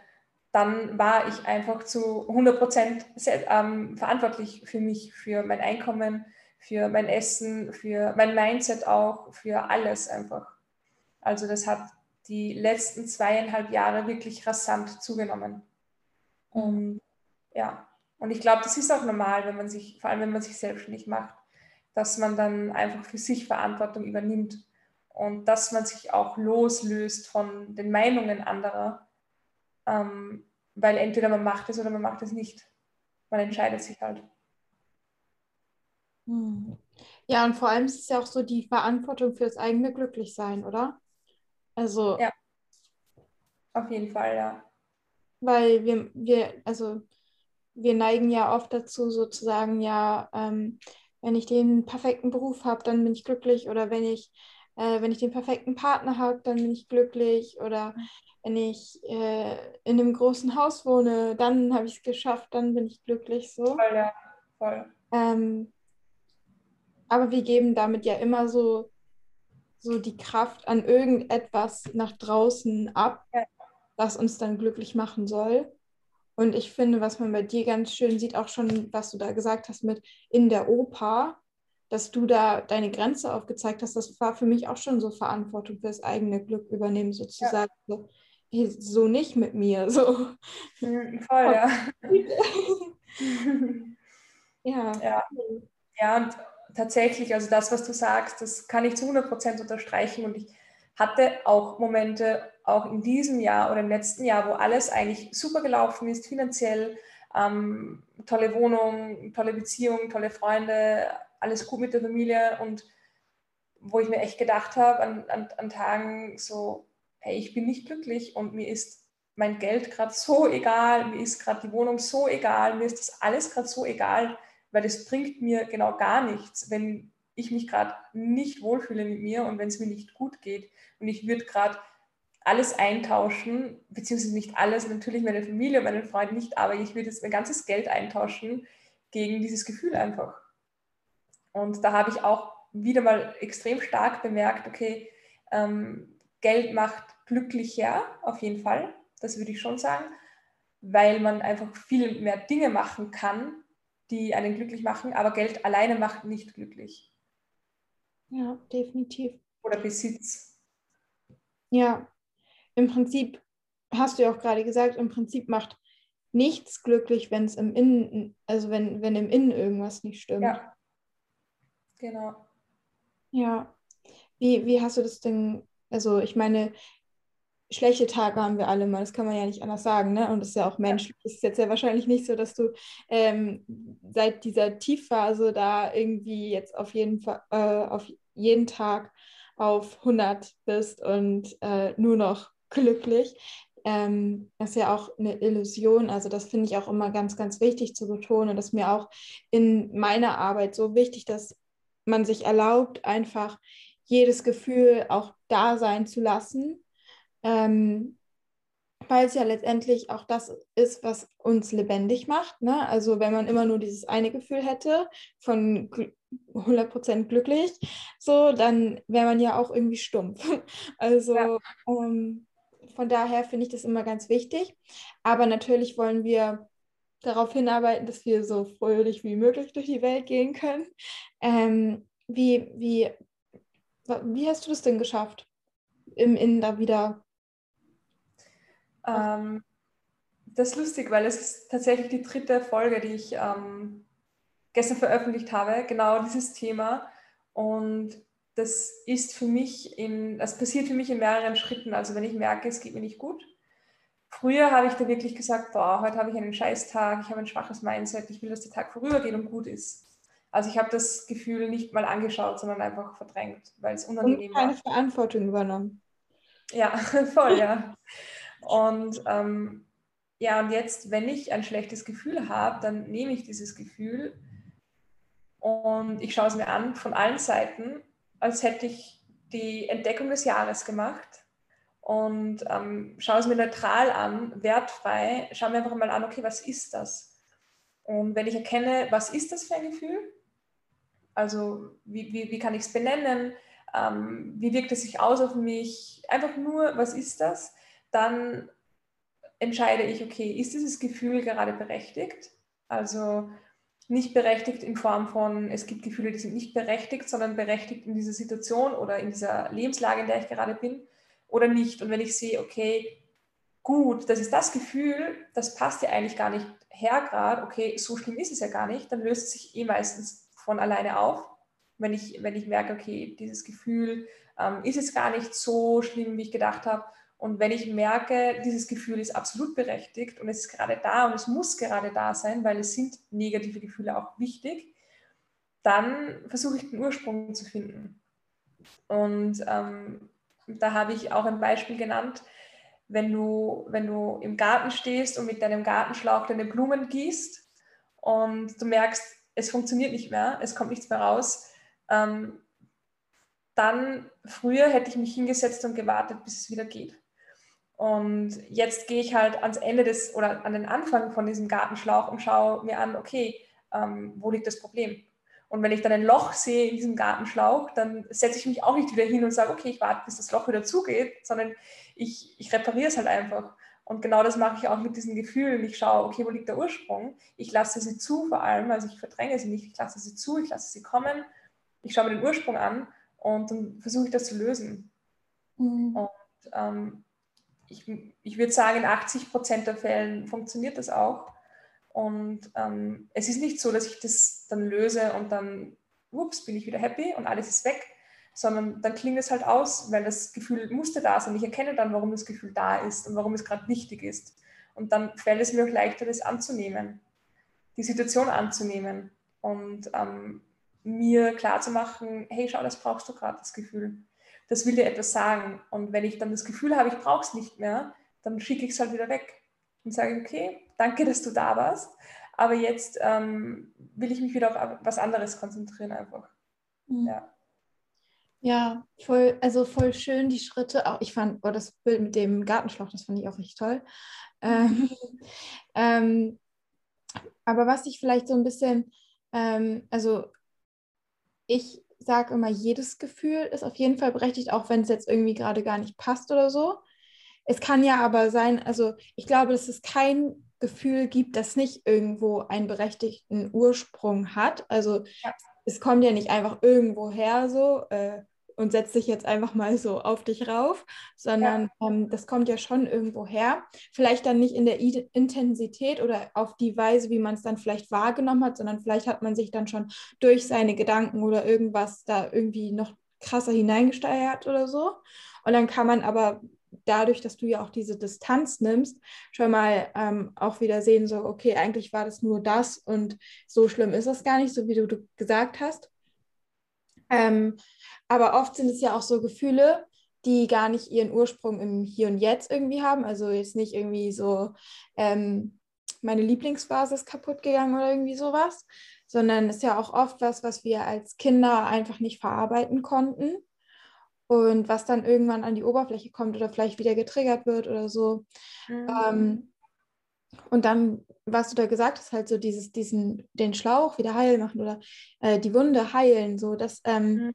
dann war ich einfach zu 100 Prozent ähm, verantwortlich für mich, für mein Einkommen, für mein Essen, für mein Mindset auch, für alles einfach. Also das hat die letzten zweieinhalb Jahre wirklich rasant zugenommen. Und ja, und ich glaube, das ist auch normal, wenn man sich, vor allem wenn man sich selbstständig macht, dass man dann einfach für sich Verantwortung übernimmt und dass man sich auch loslöst von den Meinungen anderer, ähm, weil entweder man macht es oder man macht es nicht. Man entscheidet sich halt. Hm. Ja, und vor allem ist es ja auch so die Verantwortung für das eigene Glücklichsein, oder? Also. Ja. Auf jeden Fall, ja. Weil wir, wir, also wir neigen ja oft dazu, sozusagen, ja, ähm, wenn ich den perfekten Beruf habe, dann bin ich glücklich oder wenn ich, äh, wenn ich den perfekten Partner habe, dann bin ich glücklich oder wenn ich äh, in einem großen Haus wohne, dann habe ich es geschafft, dann bin ich glücklich so. Voll, ja, voll. Ähm, aber wir geben damit ja immer so, so die Kraft an irgendetwas nach draußen ab, was uns dann glücklich machen soll. Und ich finde, was man bei dir ganz schön sieht, auch schon, was du da gesagt hast mit in der Oper, dass du da deine Grenze aufgezeigt hast, das war für mich auch schon so Verantwortung für das eigene Glück übernehmen, sozusagen. Ja. Hey, so nicht mit mir. So. Mhm, voll, <laughs> ja. ja. ja. Ja, und tatsächlich, also das, was du sagst, das kann ich zu 100 Prozent unterstreichen. Und ich hatte auch Momente, auch in diesem Jahr oder im letzten Jahr, wo alles eigentlich super gelaufen ist, finanziell, ähm, tolle Wohnung, tolle Beziehung, tolle Freunde, alles gut mit der Familie. Und wo ich mir echt gedacht habe an, an, an Tagen so, hey, ich bin nicht glücklich und mir ist mein Geld gerade so egal, mir ist gerade die Wohnung so egal, mir ist das alles gerade so egal, weil es bringt mir genau gar nichts, wenn ich mich gerade nicht wohlfühle mit mir und wenn es mir nicht gut geht und ich würde gerade alles eintauschen, beziehungsweise nicht alles, natürlich meine Familie und meinen Freund nicht, aber ich würde jetzt mein ganzes Geld eintauschen gegen dieses Gefühl einfach. Und da habe ich auch wieder mal extrem stark bemerkt, okay, ähm, Geld macht glücklicher, auf jeden Fall, das würde ich schon sagen. weil man einfach viel mehr Dinge machen kann, die einen glücklich machen, aber Geld alleine macht nicht glücklich. Ja, definitiv. Oder Besitz. Ja, im Prinzip hast du ja auch gerade gesagt, im Prinzip macht nichts glücklich, wenn es im Innen, also wenn, wenn im Innen irgendwas nicht stimmt. Ja. Genau. Ja. Wie, wie hast du das denn, also ich meine, schlechte Tage haben wir alle mal, das kann man ja nicht anders sagen, ne? Und das ist ja auch menschlich. Es ist jetzt ja wahrscheinlich nicht so, dass du ähm, seit dieser Tiefphase da irgendwie jetzt auf jeden Fall, äh, auf jeden Tag auf 100 bist und äh, nur noch glücklich. Ähm, das ist ja auch eine Illusion. Also das finde ich auch immer ganz, ganz wichtig zu betonen. Das ist mir auch in meiner Arbeit so wichtig, dass man sich erlaubt, einfach jedes Gefühl auch da sein zu lassen. Ähm, weil es ja letztendlich auch das ist, was uns lebendig macht. Ne? Also wenn man immer nur dieses eine Gefühl hätte von 100% glücklich, so, dann wäre man ja auch irgendwie stumpf. <laughs> Also ja. ähm, von daher finde ich das immer ganz wichtig. Aber natürlich wollen wir darauf hinarbeiten, dass wir so fröhlich wie möglich durch die Welt gehen können. Ähm, wie, wie, wie hast du das denn geschafft, im Innen da wieder? Ähm, das ist lustig, weil es ist tatsächlich die dritte Folge, die ich ähm, gestern veröffentlicht habe, genau dieses Thema. Und das ist für mich in, das passiert für mich in mehreren Schritten. Also wenn ich merke, es geht mir nicht gut. Früher habe ich da wirklich gesagt, boah, heute habe ich einen Scheißtag, ich habe ein schwaches Mindset, ich will, dass der Tag vorübergeht und gut ist. Also ich habe das Gefühl nicht mal angeschaut, sondern einfach verdrängt, weil es unangenehm und keine war. Verantwortung übernommen. Ja, <laughs> voll, ja. <laughs> Und ähm, ja, und jetzt, wenn ich ein schlechtes Gefühl habe, dann nehme ich dieses Gefühl und ich schaue es mir an von allen Seiten als hätte ich die Entdeckung des Jahres gemacht und ähm, schaue es mir neutral an, wertfrei, schaue mir einfach mal an, okay, was ist das? Und wenn ich erkenne, was ist das für ein Gefühl? Also wie, wie, wie kann ich es benennen? Ähm, wie wirkt es sich aus auf mich? Einfach nur, was ist das? Dann entscheide ich, okay, ist dieses Gefühl gerade berechtigt? Also nicht berechtigt in Form von, es gibt Gefühle, die sind nicht berechtigt, sondern berechtigt in dieser Situation oder in dieser Lebenslage, in der ich gerade bin oder nicht. Und wenn ich sehe, okay, gut, das ist das Gefühl, das passt ja eigentlich gar nicht her gerade, okay, so schlimm ist es ja gar nicht, dann löst es sich eh meistens von alleine auf. Wenn ich, wenn ich merke, okay, dieses Gefühl ähm, ist es gar nicht so schlimm, wie ich gedacht habe, und wenn ich merke, dieses Gefühl ist absolut berechtigt und es ist gerade da und es muss gerade da sein, weil es sind negative Gefühle auch wichtig, dann versuche ich den Ursprung zu finden. Und ähm, da habe ich auch ein Beispiel genannt, wenn du, wenn du im Garten stehst und mit deinem Gartenschlauch deine Blumen gießt und du merkst, es funktioniert nicht mehr, es kommt nichts mehr raus, ähm, dann früher hätte ich mich hingesetzt und gewartet, bis es wieder geht. Und jetzt gehe ich halt ans Ende des oder an den Anfang von diesem Gartenschlauch und schaue mir an, okay, ähm, wo liegt das Problem? Und wenn ich dann ein Loch sehe in diesem Gartenschlauch, dann setze ich mich auch nicht wieder hin und sage, okay, ich warte, bis das Loch wieder zugeht, sondern ich, ich repariere es halt einfach. Und genau das mache ich auch mit diesen Gefühlen. Ich schaue, okay, wo liegt der Ursprung? Ich lasse sie zu vor allem, also ich verdränge sie nicht, ich lasse sie zu, ich lasse sie kommen, ich schaue mir den Ursprung an und dann versuche ich das zu lösen. Mhm. Und ähm, ich, ich würde sagen, in 80 Prozent der Fällen funktioniert das auch. Und ähm, es ist nicht so, dass ich das dann löse und dann, ups, bin ich wieder happy und alles ist weg, sondern dann klingt es halt aus, weil das Gefühl musste da sein. Ich erkenne dann, warum das Gefühl da ist und warum es gerade wichtig ist. Und dann fällt es mir auch leichter, das anzunehmen, die Situation anzunehmen und ähm, mir klarzumachen, hey, schau, das brauchst du gerade, das Gefühl das will dir etwas sagen. Und wenn ich dann das Gefühl habe, ich brauche es nicht mehr, dann schicke ich es halt wieder weg und sage, okay, danke, dass du da warst. Aber jetzt ähm, will ich mich wieder auf was anderes konzentrieren einfach. Mhm. Ja. Ja, voll, also voll schön die Schritte. Auch ich fand, oh, das Bild mit dem Gartenschlauch, das fand ich auch richtig toll. <laughs> Ähm, ähm, aber was ich vielleicht so ein bisschen, ähm, also ich sage immer, jedes Gefühl ist auf jeden Fall berechtigt, auch wenn es jetzt irgendwie gerade gar nicht passt oder so. Es kann ja aber sein, also ich glaube, dass es kein Gefühl gibt, das nicht irgendwo einen berechtigten Ursprung hat. Also ja. es kommt ja nicht einfach irgendwo her so äh, und setzt sich jetzt einfach mal so auf dich rauf, sondern ja. ähm, das kommt ja schon irgendwo her. Vielleicht dann nicht in der I Intensität oder auf die Weise, wie man es dann vielleicht wahrgenommen hat, sondern vielleicht hat man sich dann schon durch seine Gedanken oder irgendwas da irgendwie noch krasser hineingesteuert oder so. Und dann kann man aber dadurch, dass du ja auch diese Distanz nimmst, schon mal ähm, auch wieder sehen, so, okay, eigentlich war das nur das und so schlimm ist das gar nicht, so wie du, du gesagt hast. Ähm, aber oft sind es ja auch so Gefühle, die gar nicht ihren Ursprung im Hier und Jetzt irgendwie haben. Also jetzt nicht irgendwie so, ähm, meine Lieblingsphase ist kaputt gegangen oder irgendwie sowas, sondern ist ja auch oft was, was wir als Kinder einfach nicht verarbeiten konnten und was dann irgendwann an die Oberfläche kommt oder vielleicht wieder getriggert wird oder so. Mhm. Ähm, und dann, was du da gesagt hast, halt so dieses, diesen, den Schlauch wieder heil machen oder äh, die Wunde heilen, so, das, ähm, mhm.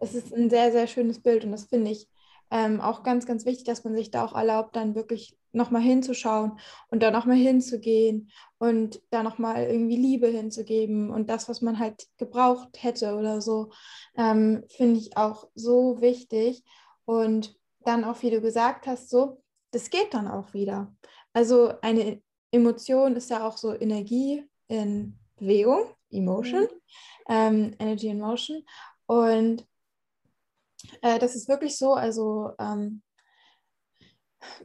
Es ist ein sehr, sehr schönes Bild und das finde ich ähm, auch ganz, ganz wichtig, dass man sich da auch erlaubt, dann wirklich nochmal hinzuschauen und da nochmal hinzugehen und da nochmal irgendwie Liebe hinzugeben und das, was man halt gebraucht hätte oder so, ähm, finde ich auch so wichtig. Und dann auch, wie du gesagt hast, so, das geht dann auch wieder. Also eine Emotion ist ja auch so Energie in Bewegung, Emotion, mhm. ähm, Energy in Motion. Und äh, das ist wirklich so, also ähm,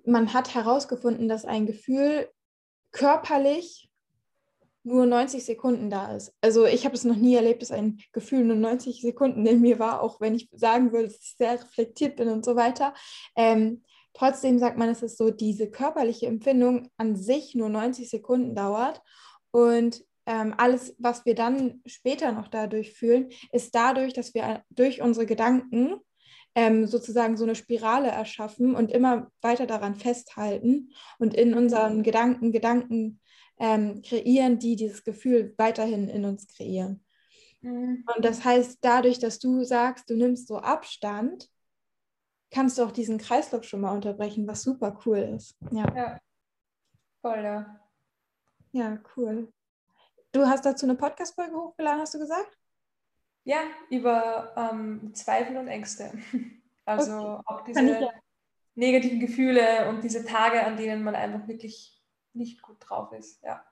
man hat herausgefunden, dass ein Gefühl körperlich nur 90 Sekunden da ist. Also ich habe es noch nie erlebt, dass ein Gefühl nur 90 Sekunden in mir war, auch wenn ich sagen würde, dass ich sehr reflektiert bin und so weiter. Ähm, trotzdem sagt man, dass es so diese körperliche Empfindung an sich nur 90 Sekunden dauert und ähm, alles, was wir dann später noch dadurch fühlen, ist dadurch, dass wir durch unsere Gedanken ähm, sozusagen so eine Spirale erschaffen und immer weiter daran festhalten und in unseren Gedanken Gedanken ähm, kreieren, die dieses Gefühl weiterhin in uns kreieren. Mhm. Und das heißt, dadurch, dass du sagst, du nimmst so Abstand, kannst du auch diesen Kreislauf schon mal unterbrechen, was super cool ist. Ja, ja. voll, ja. Ja, cool. Du hast dazu eine Podcast-Folge hochgeladen, hast du gesagt? Ja, über ähm, Zweifel und Ängste. <laughs> Also okay. auch diese ja. negativen Gefühle und diese Tage, an denen man einfach wirklich nicht gut drauf ist. Ja.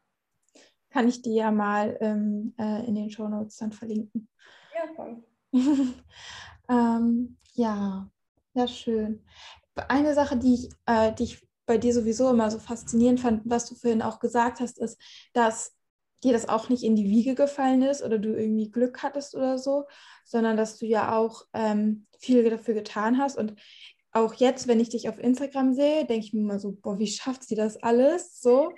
Kann ich dir ja mal ähm, äh, in den Show Notes dann verlinken. Ja, voll. <laughs> ähm, ja, ja, schön. Eine Sache, die ich, äh, die ich bei dir sowieso immer so faszinierend fand, was du vorhin auch gesagt hast, ist, dass dir das auch nicht in die Wiege gefallen ist oder du irgendwie Glück hattest oder so, sondern dass du ja auch ähm, viel dafür getan hast. Und auch jetzt, wenn ich dich auf Instagram sehe, denke ich mir immer so, boah, wie schafft sie das alles so?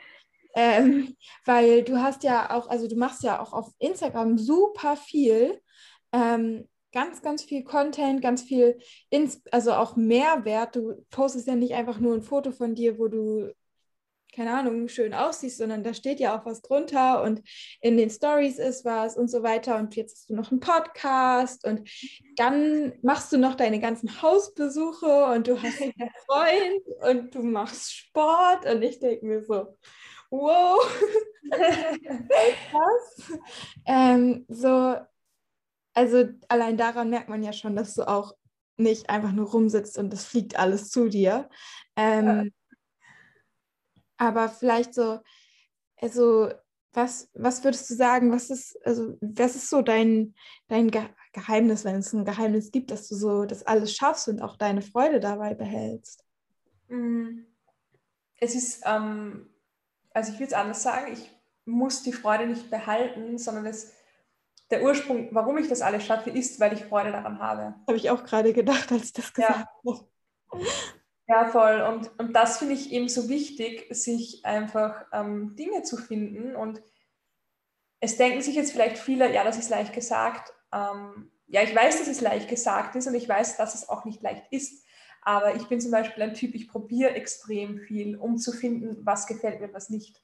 Ähm, <laughs> weil du hast ja auch, also du machst ja auch auf Instagram super viel, ähm, ganz, ganz viel Content, ganz viel, Ins also auch Mehrwert. Du postest ja nicht einfach nur ein Foto von dir, wo du keine Ahnung, schön aussiehst, sondern da steht ja auch was drunter und in den Stories ist was und so weiter. Und jetzt hast du noch einen Podcast und dann machst du noch deine ganzen Hausbesuche und du hast einen <laughs> Freund und du machst Sport und ich denke mir so, wow, <laughs> was? ähm, so, also allein daran merkt man ja schon, dass du auch nicht einfach nur rumsitzt und es fliegt alles zu dir. Ähm, ja aber vielleicht so, also was, was würdest du sagen, was ist, also was ist so dein, dein Geheimnis, wenn es ein Geheimnis gibt, dass du so das alles schaffst und auch deine Freude dabei behältst? Mm. Es ist, ähm, also ich würde es anders sagen, ich muss die Freude nicht behalten, sondern es, der Ursprung, warum ich das alles schaffe, ist, weil ich Freude daran habe. Habe ich auch gerade gedacht, als ich das gesagt ja. habe. Ja, voll. Und, und das finde ich eben so wichtig, sich einfach ähm, Dinge zu finden. Und es denken sich jetzt vielleicht viele, ja, das ist leicht gesagt. Ähm, ja, ich weiß, dass es leicht gesagt ist und ich weiß, dass es auch nicht leicht ist. Aber ich bin zum Beispiel ein Typ, ich probiere extrem viel, um zu finden, was gefällt mir, was nicht.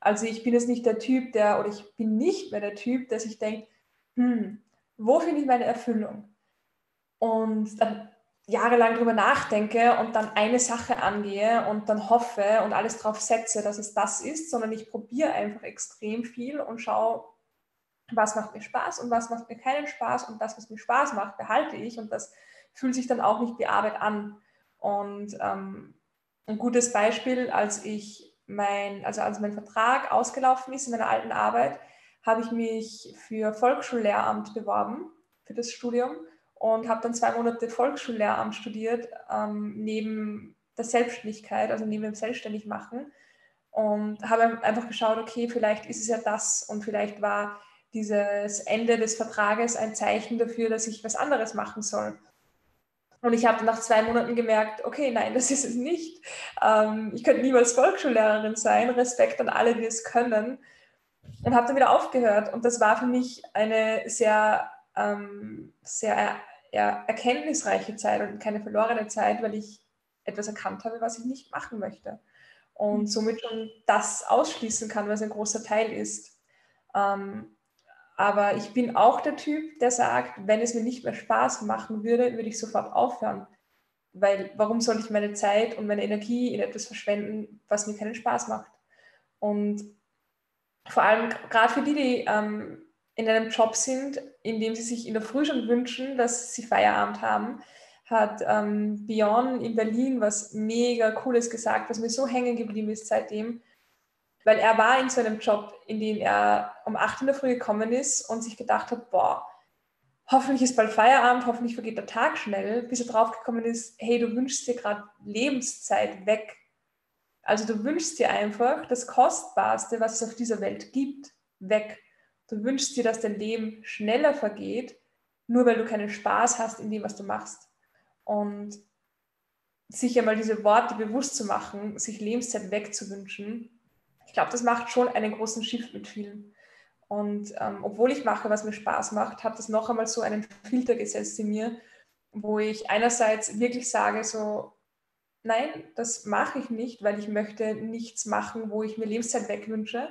Also ich bin jetzt nicht der Typ, der, oder ich bin nicht mehr der Typ, der sich denkt, hm, wo finde ich meine Erfüllung? Und dann jahrelang drüber nachdenke und dann eine Sache angehe und dann hoffe und alles drauf setze, dass es das ist, sondern ich probiere einfach extrem viel und schaue, was macht mir Spaß und was macht mir keinen Spaß und das, was mir Spaß macht, behalte ich und das fühlt sich dann auch nicht wie Arbeit an. Und ähm, ein gutes Beispiel, als ich mein, also als mein Vertrag ausgelaufen ist in meiner alten Arbeit, habe ich mich für Volksschullehramt beworben, für das Studium und habe dann zwei Monate Volksschullehramt studiert, ähm, neben der Selbstständigkeit, also neben dem Selbstständigmachen und habe einfach geschaut, okay, vielleicht ist es ja das und vielleicht war dieses Ende des Vertrages ein Zeichen dafür, dass ich was anderes machen soll. Und ich habe nach zwei Monaten gemerkt, okay, nein, das ist es nicht. Ähm, ich könnte niemals Volksschullehrerin sein. Respekt an alle, die es können. Und habe dann wieder aufgehört. Und das war für mich eine sehr, ähm, sehr ja, erkenntnisreiche Zeit und keine verlorene Zeit, weil ich etwas erkannt habe, was ich nicht machen möchte. Und somit schon das ausschließen kann, was ein großer Teil ist. Ähm, aber ich bin auch der Typ, der sagt, wenn es mir nicht mehr Spaß machen würde, würde ich sofort aufhören. Weil warum soll ich meine Zeit und meine Energie in etwas verschwenden, was mir keinen Spaß macht? Und vor allem gerade für die, die ähm, in einem Job sind, in dem sie sich in der Früh schon wünschen, dass sie Feierabend haben, hat ähm, Björn in Berlin was mega Cooles gesagt, was mir so hängen geblieben ist seitdem weil er war in so einem Job, in dem er um 8 in der Früh gekommen ist und sich gedacht hat, boah, hoffentlich ist bald Feierabend, hoffentlich vergeht der Tag schnell, bis er draufgekommen ist, hey, du wünschst dir gerade Lebenszeit weg. Also du wünschst dir einfach das Kostbarste, was es auf dieser Welt gibt, weg. Du wünschst dir, dass dein Leben schneller vergeht, nur weil du keinen Spaß hast in dem, was du machst. Und sich einmal diese Worte bewusst zu machen, sich Lebenszeit wegzuwünschen, ich glaube, das macht schon einen großen Shift mit vielen. Und ähm, obwohl ich mache, was mir Spaß macht, hat das noch einmal so einen Filter gesetzt in mir, wo ich einerseits wirklich sage, so, nein, das mache ich nicht, weil ich möchte nichts machen, wo ich mir Lebenszeit wegwünsche.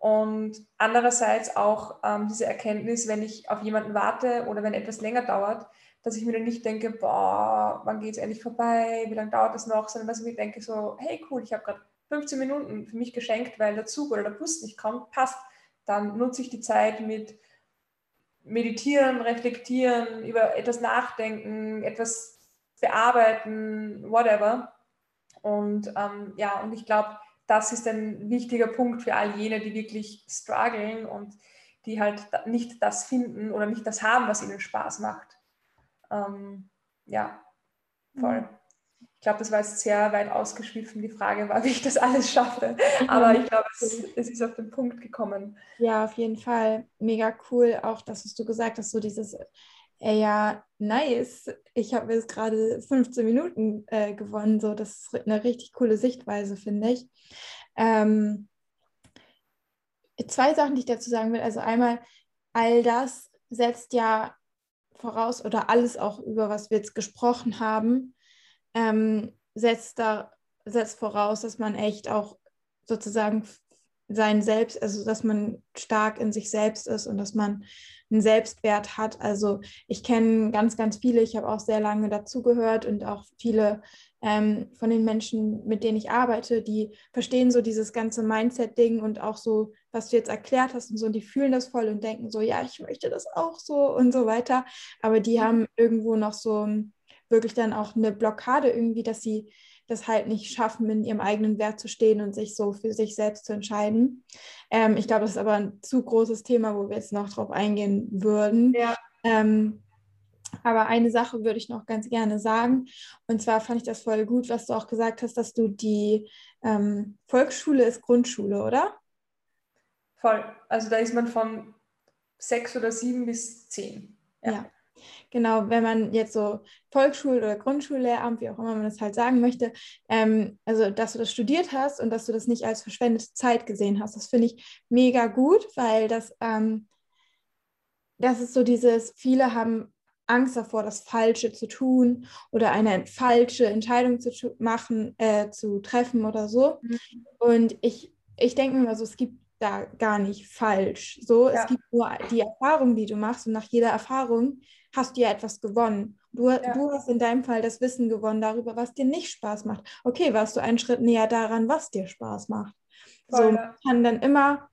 Und andererseits auch ähm, diese Erkenntnis, wenn ich auf jemanden warte oder wenn etwas länger dauert, dass ich mir dann nicht denke, boah, wann geht es endlich vorbei, wie lange dauert das noch, sondern dass ich mir denke so, hey cool, ich habe gerade 15 Minuten für mich geschenkt, weil der Zug oder der Bus nicht kommt, passt. Dann nutze ich die Zeit mit Meditieren, Reflektieren, über etwas nachdenken, etwas bearbeiten, whatever. Und ähm, ja, und ich glaube, das ist ein wichtiger Punkt für all jene, die wirklich strugglen und die halt nicht das finden oder nicht das haben, was ihnen Spaß macht. Ähm, ja, voll. Mhm. Ich glaube, das war jetzt sehr weit ausgeschliffen. Die Frage war, wie ich das alles schaffe. Aber ich glaube, es, es, ist auf den Punkt gekommen. Ja, auf jeden Fall. Mega cool. Auch das, was du gesagt hast, so dieses, äh, ja, nice. Ich habe jetzt gerade 15 Minuten äh, gewonnen. So, das ist eine richtig coole Sichtweise, finde ich. Ähm, zwei Sachen, die ich dazu sagen will. Also einmal, all das setzt ja voraus oder alles auch, über was wir jetzt gesprochen haben, ähm, setzt, da, setzt voraus, dass man echt auch sozusagen sein Selbst, also dass man stark in sich selbst ist und dass man einen Selbstwert hat. Also ich kenne ganz, ganz viele, ich habe auch sehr lange dazugehört und auch viele ähm, von den Menschen, mit denen ich arbeite, die verstehen so dieses ganze Mindset-Ding und auch so, was du jetzt erklärt hast und so, und die fühlen das voll und denken so, ja, ich möchte das auch so und so weiter. Aber die haben irgendwo noch so wirklich dann auch eine Blockade irgendwie, dass sie das halt nicht schaffen, in ihrem eigenen Wert zu stehen und sich so für sich selbst zu entscheiden. Ähm, ich glaube, das ist aber ein zu großes Thema, wo wir jetzt noch drauf eingehen würden. Ja. Ähm, aber eine Sache würde ich noch ganz gerne sagen. Und zwar fand ich das voll gut, was du auch gesagt hast, dass du die ähm, Volksschule ist Grundschule, oder? Voll. Also da ist man von sechs oder sieben bis zehn. ja. ja. Genau, wenn man jetzt so Volksschul- oder Grundschullehramt, wie auch immer man das halt sagen möchte, ähm, also dass du das studiert hast und dass du das nicht als verschwendete Zeit gesehen hast, das finde ich mega gut, weil das, ähm, das ist so dieses, viele haben Angst davor, das Falsche zu tun oder eine falsche Entscheidung zu machen, äh, zu treffen oder so. Mhm. Und ich, ich denke mir mal so, es gibt da gar nicht falsch. So, ja. es gibt nur die Erfahrung, die du machst und nach jeder Erfahrung hast du ja etwas gewonnen. Du, ja. du hast in deinem Fall das Wissen gewonnen darüber, was dir nicht Spaß macht. Okay, warst du einen Schritt näher daran, was dir Spaß macht. Voll, so, man kann dann immer,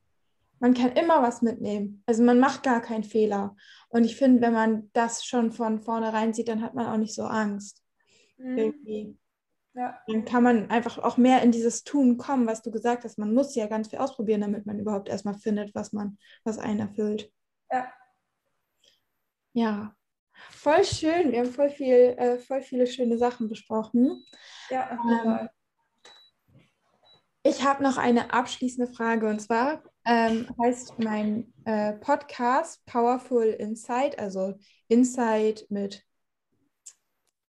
man kann immer was mitnehmen. Also man macht gar keinen Fehler. Und ich finde, wenn man das schon von vornherein sieht, dann hat man auch nicht so Angst. Mhm. Irgendwie. Ja. Dann kann man einfach auch mehr in dieses Tun kommen, was du gesagt hast. Man muss ja ganz viel ausprobieren, damit man überhaupt erstmal findet, was man, was einen erfüllt. Ja. Ja. Voll schön. Wir haben voll viel, äh, voll viele schöne Sachen besprochen. Ja, ähm, ich habe noch eine abschließende Frage und zwar ähm, heißt mein äh, Podcast Powerful Insight, also Insight mit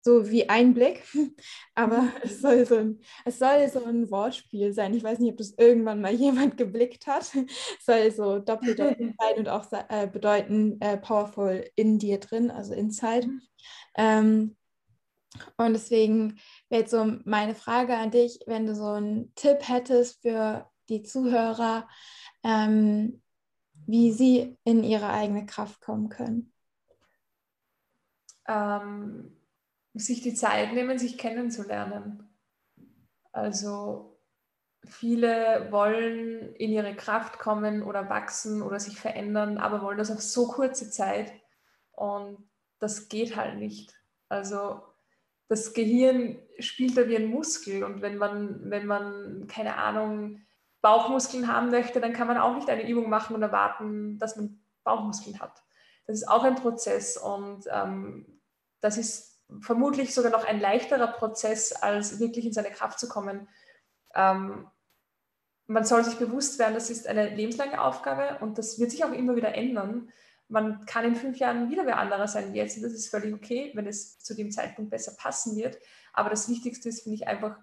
so wie Einblick, <laughs> aber mhm. es soll, so ein, es soll so ein Wortspiel sein. Ich weiß nicht, ob das irgendwann mal <laughs> jemand geblickt hat. Es soll so doppeldeutend sein <laughs> und auch äh, bedeuten äh, powerful in dir drin, also inside. Mhm. Ähm, und deswegen wäre jetzt so meine Frage an dich, wenn du so einen Tipp hättest für die Zuhörer, ähm, wie sie in ihre eigene Kraft kommen können. Ähm, sich die Zeit nehmen, sich kennenzulernen. Also viele wollen in ihre Kraft kommen oder wachsen oder sich verändern, aber wollen das auf so kurze Zeit und das geht halt nicht. Also das Gehirn spielt da wie ein Muskel und wenn man, wenn man, keine Ahnung, Bauchmuskeln haben möchte, dann kann man auch nicht eine Übung machen und erwarten, dass man Bauchmuskeln hat. Das ist auch ein Prozess und ähm, das ist vermutlich sogar noch ein leichterer Prozess, als wirklich in seine Kraft zu kommen. Ähm, man soll sich bewusst werden, das ist eine lebenslange Aufgabe und das wird sich auch immer wieder ändern. Man kann in fünf Jahren wieder wer anderer sein wie jetzt und das ist völlig okay, wenn es zu dem Zeitpunkt besser passen wird. Aber das Wichtigste ist, finde ich, einfach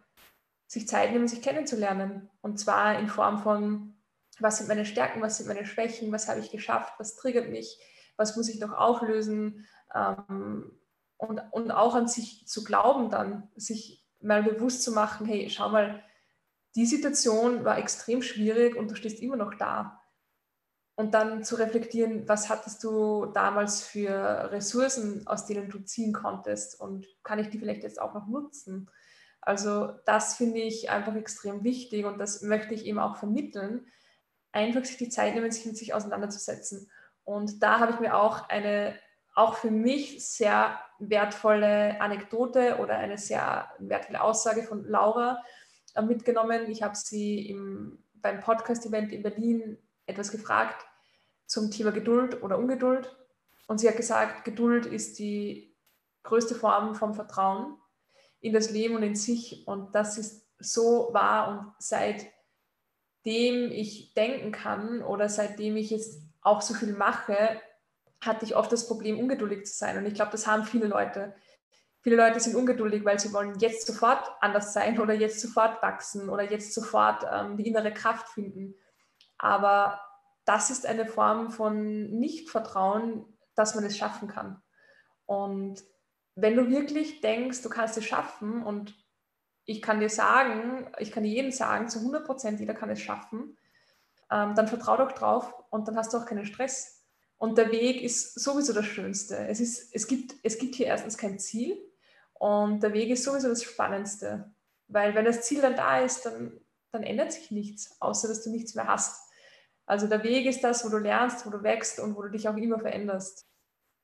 sich Zeit nehmen, sich kennenzulernen. Und zwar in Form von, was sind meine Stärken, was sind meine Schwächen, was habe ich geschafft, was triggert mich, was muss ich noch auflösen. Ähm, und, und auch an sich zu glauben dann, sich mal bewusst zu machen, hey, schau mal, die Situation war extrem schwierig und du stehst immer noch da. Und dann zu reflektieren, was hattest du damals für Ressourcen, aus denen du ziehen konntest und kann ich die vielleicht jetzt auch noch nutzen? Also das finde ich einfach extrem wichtig und das möchte ich eben auch vermitteln, einfach sich die Zeit nehmen, sich mit sich auseinanderzusetzen. Und da habe ich mir auch eine, auch für mich sehr wertvolle Anekdote oder eine sehr wertvolle Aussage von Laura äh, mitgenommen. Ich habe sie im, beim Podcast-Event in Berlin etwas gefragt zum Thema Geduld oder Ungeduld. Und sie hat gesagt, Geduld ist die größte Form vom Vertrauen in das Leben und in sich. Und das ist so wahr. Und seitdem ich denken kann oder seitdem ich jetzt auch so viel mache, hatte ich oft das Problem, ungeduldig zu sein. Und ich glaube, das haben viele Leute. Viele Leute sind ungeduldig, weil sie wollen jetzt sofort anders sein oder jetzt sofort wachsen oder jetzt sofort ähm, die innere Kraft finden. Aber das ist eine Form von Nichtvertrauen, dass man es schaffen kann. Und wenn du wirklich denkst, du kannst es schaffen und ich kann dir sagen, ich kann dir jedem sagen, zu 100 Prozent jeder kann es schaffen, ähm, dann vertrau doch drauf und dann hast du auch keinen Stress. Und der Weg ist sowieso das Schönste. Es, ist, es, gibt, es gibt hier erstens kein Ziel und der Weg ist sowieso das Spannendste. Weil wenn das Ziel dann da ist, dann, dann ändert sich nichts, außer dass du nichts mehr hast. Also der Weg ist das, wo du lernst, wo du wächst und wo du dich auch immer veränderst.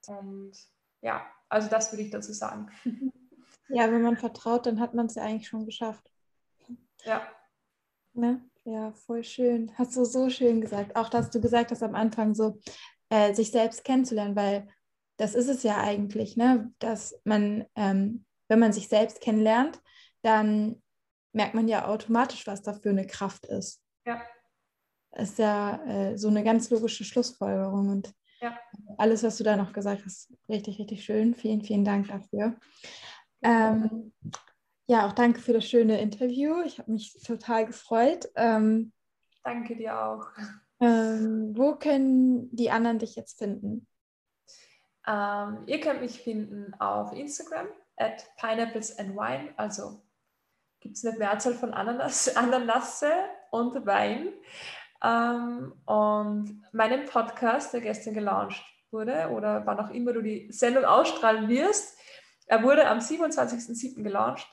Und ja, also das würde ich dazu sagen. <laughs> Ja, wenn man vertraut, dann hat man es ja eigentlich schon geschafft. Ja. Ne? Ja, voll schön. Hast du so schön gesagt. Auch dass du gesagt hast am Anfang so, äh, sich selbst kennenzulernen, weil das ist es ja eigentlich, ne? dass man, ähm, wenn man sich selbst kennenlernt, dann merkt man ja automatisch, was da für eine Kraft ist. Ja. Das ist ja äh, so eine ganz logische Schlussfolgerung und ja. alles, was du da noch gesagt hast, richtig, richtig schön. Vielen, vielen Dank dafür. Ähm, ja, auch danke für das schöne Interview. Ich habe mich total gefreut. Ähm, danke dir auch. Ähm, wo können die anderen dich jetzt finden? Ähm, ihr könnt mich finden auf Instagram at pineapples and wine, also gibt es eine Mehrzahl von Ananas, <laughs> Ananasse und Wein. Ähm, und meinen Podcast, der gestern gelauncht wurde oder wann auch immer du die Sendung ausstrahlen wirst, Er wurde am 27.07. gelauncht.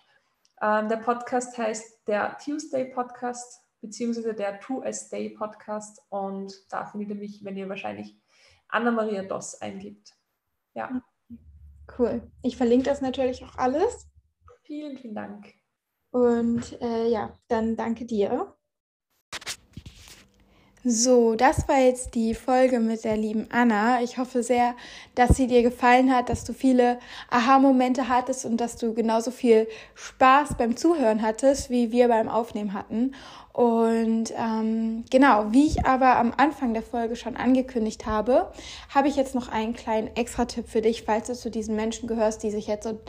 Ähm, der Podcast heißt der Tuesday Podcast beziehungsweise der To a Stay Podcast und da findet ihr mich, wenn ihr wahrscheinlich Anna-Maria Doss eingibt. Ja. Cool. Ich verlinke das natürlich auch alles. Vielen, vielen Dank. Und äh, ja, dann danke dir. So, das war jetzt die Folge mit der lieben Anna. Ich hoffe sehr, dass sie dir gefallen hat, dass du viele Aha-Momente hattest und dass du genauso viel Spaß beim Zuhören hattest, wie wir beim Aufnehmen hatten. Und ähm, genau, wie ich aber am Anfang der Folge schon angekündigt habe, habe ich jetzt noch einen kleinen Extra-Tipp für dich, falls du zu diesen Menschen gehörst, die sich jetzt so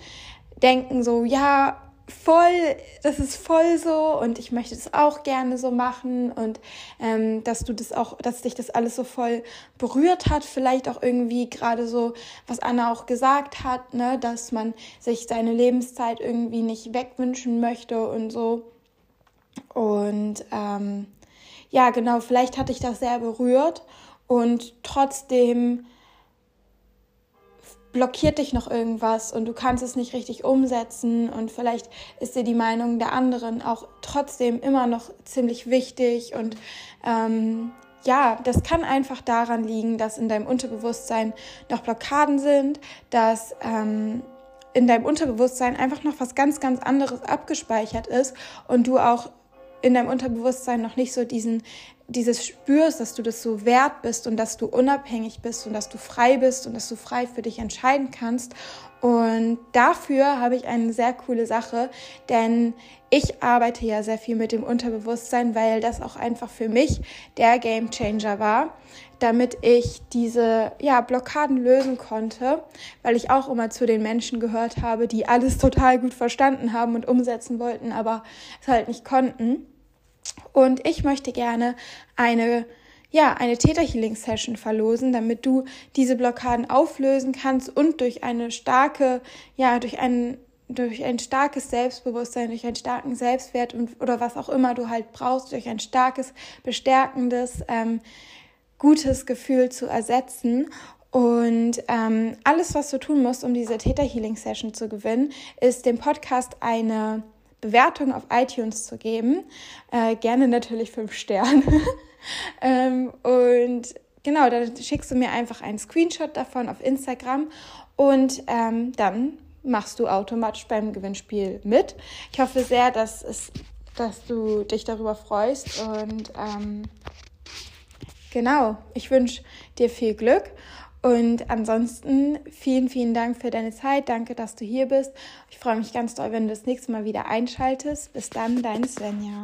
denken, so, ja, voll, das ist voll so und ich möchte das auch gerne so machen und ähm, dass du das auch, dass dich das alles so voll berührt hat, vielleicht auch irgendwie gerade so, was Anna auch gesagt hat, ne, dass man sich seine Lebenszeit irgendwie nicht wegwünschen möchte und so. Und ähm, ja, genau, vielleicht hat dich das sehr berührt und trotzdem blockiert dich noch irgendwas und du kannst es nicht richtig umsetzen und vielleicht ist dir die Meinung der anderen auch trotzdem immer noch ziemlich wichtig und ähm, ja, das kann einfach daran liegen, dass in deinem Unterbewusstsein noch Blockaden sind, dass ähm, in deinem Unterbewusstsein einfach noch was ganz, ganz anderes abgespeichert ist und du auch in deinem Unterbewusstsein noch nicht so diesen dieses spürst, dass du das so wert bist und dass du unabhängig bist und dass du frei bist und dass du frei für dich entscheiden kannst. Und dafür habe ich eine sehr coole Sache, denn ich arbeite ja sehr viel mit dem Unterbewusstsein, weil das auch einfach für mich der Game Changer war, damit ich diese ja, Blockaden lösen konnte, weil ich auch immer zu den Menschen gehört habe, die alles <laughs> total gut verstanden haben und umsetzen wollten, aber es halt nicht konnten. Und ich möchte gerne eine ja, eine Theta Healing Session verlosen, damit du diese Blockaden auflösen kannst und durch eine starke, ja, durch ein, durch ein starkes Selbstbewusstsein, durch einen starken Selbstwert und, oder was auch immer du halt brauchst, durch ein starkes, bestärkendes, ähm, gutes Gefühl zu ersetzen. Und ähm, alles, was du tun musst, um diese Theta Healing Session zu gewinnen, ist dem Podcast eine Bewertung auf iTunes zu geben. Äh, gerne natürlich fünf Sterne. <laughs> ähm, und genau, dann schickst du mir einfach einen Screenshot davon auf Instagram und ähm, dann machst du automatisch beim Gewinnspiel mit. Ich hoffe sehr, dass, es, dass du dich darüber freust und ähm, genau, ich wünsche dir viel Glück und ansonsten vielen, vielen Dank für deine Zeit. Danke, dass du hier bist. Ich freue mich ganz doll, wenn du das nächste Mal wieder einschaltest. Bis dann, deine Svenja.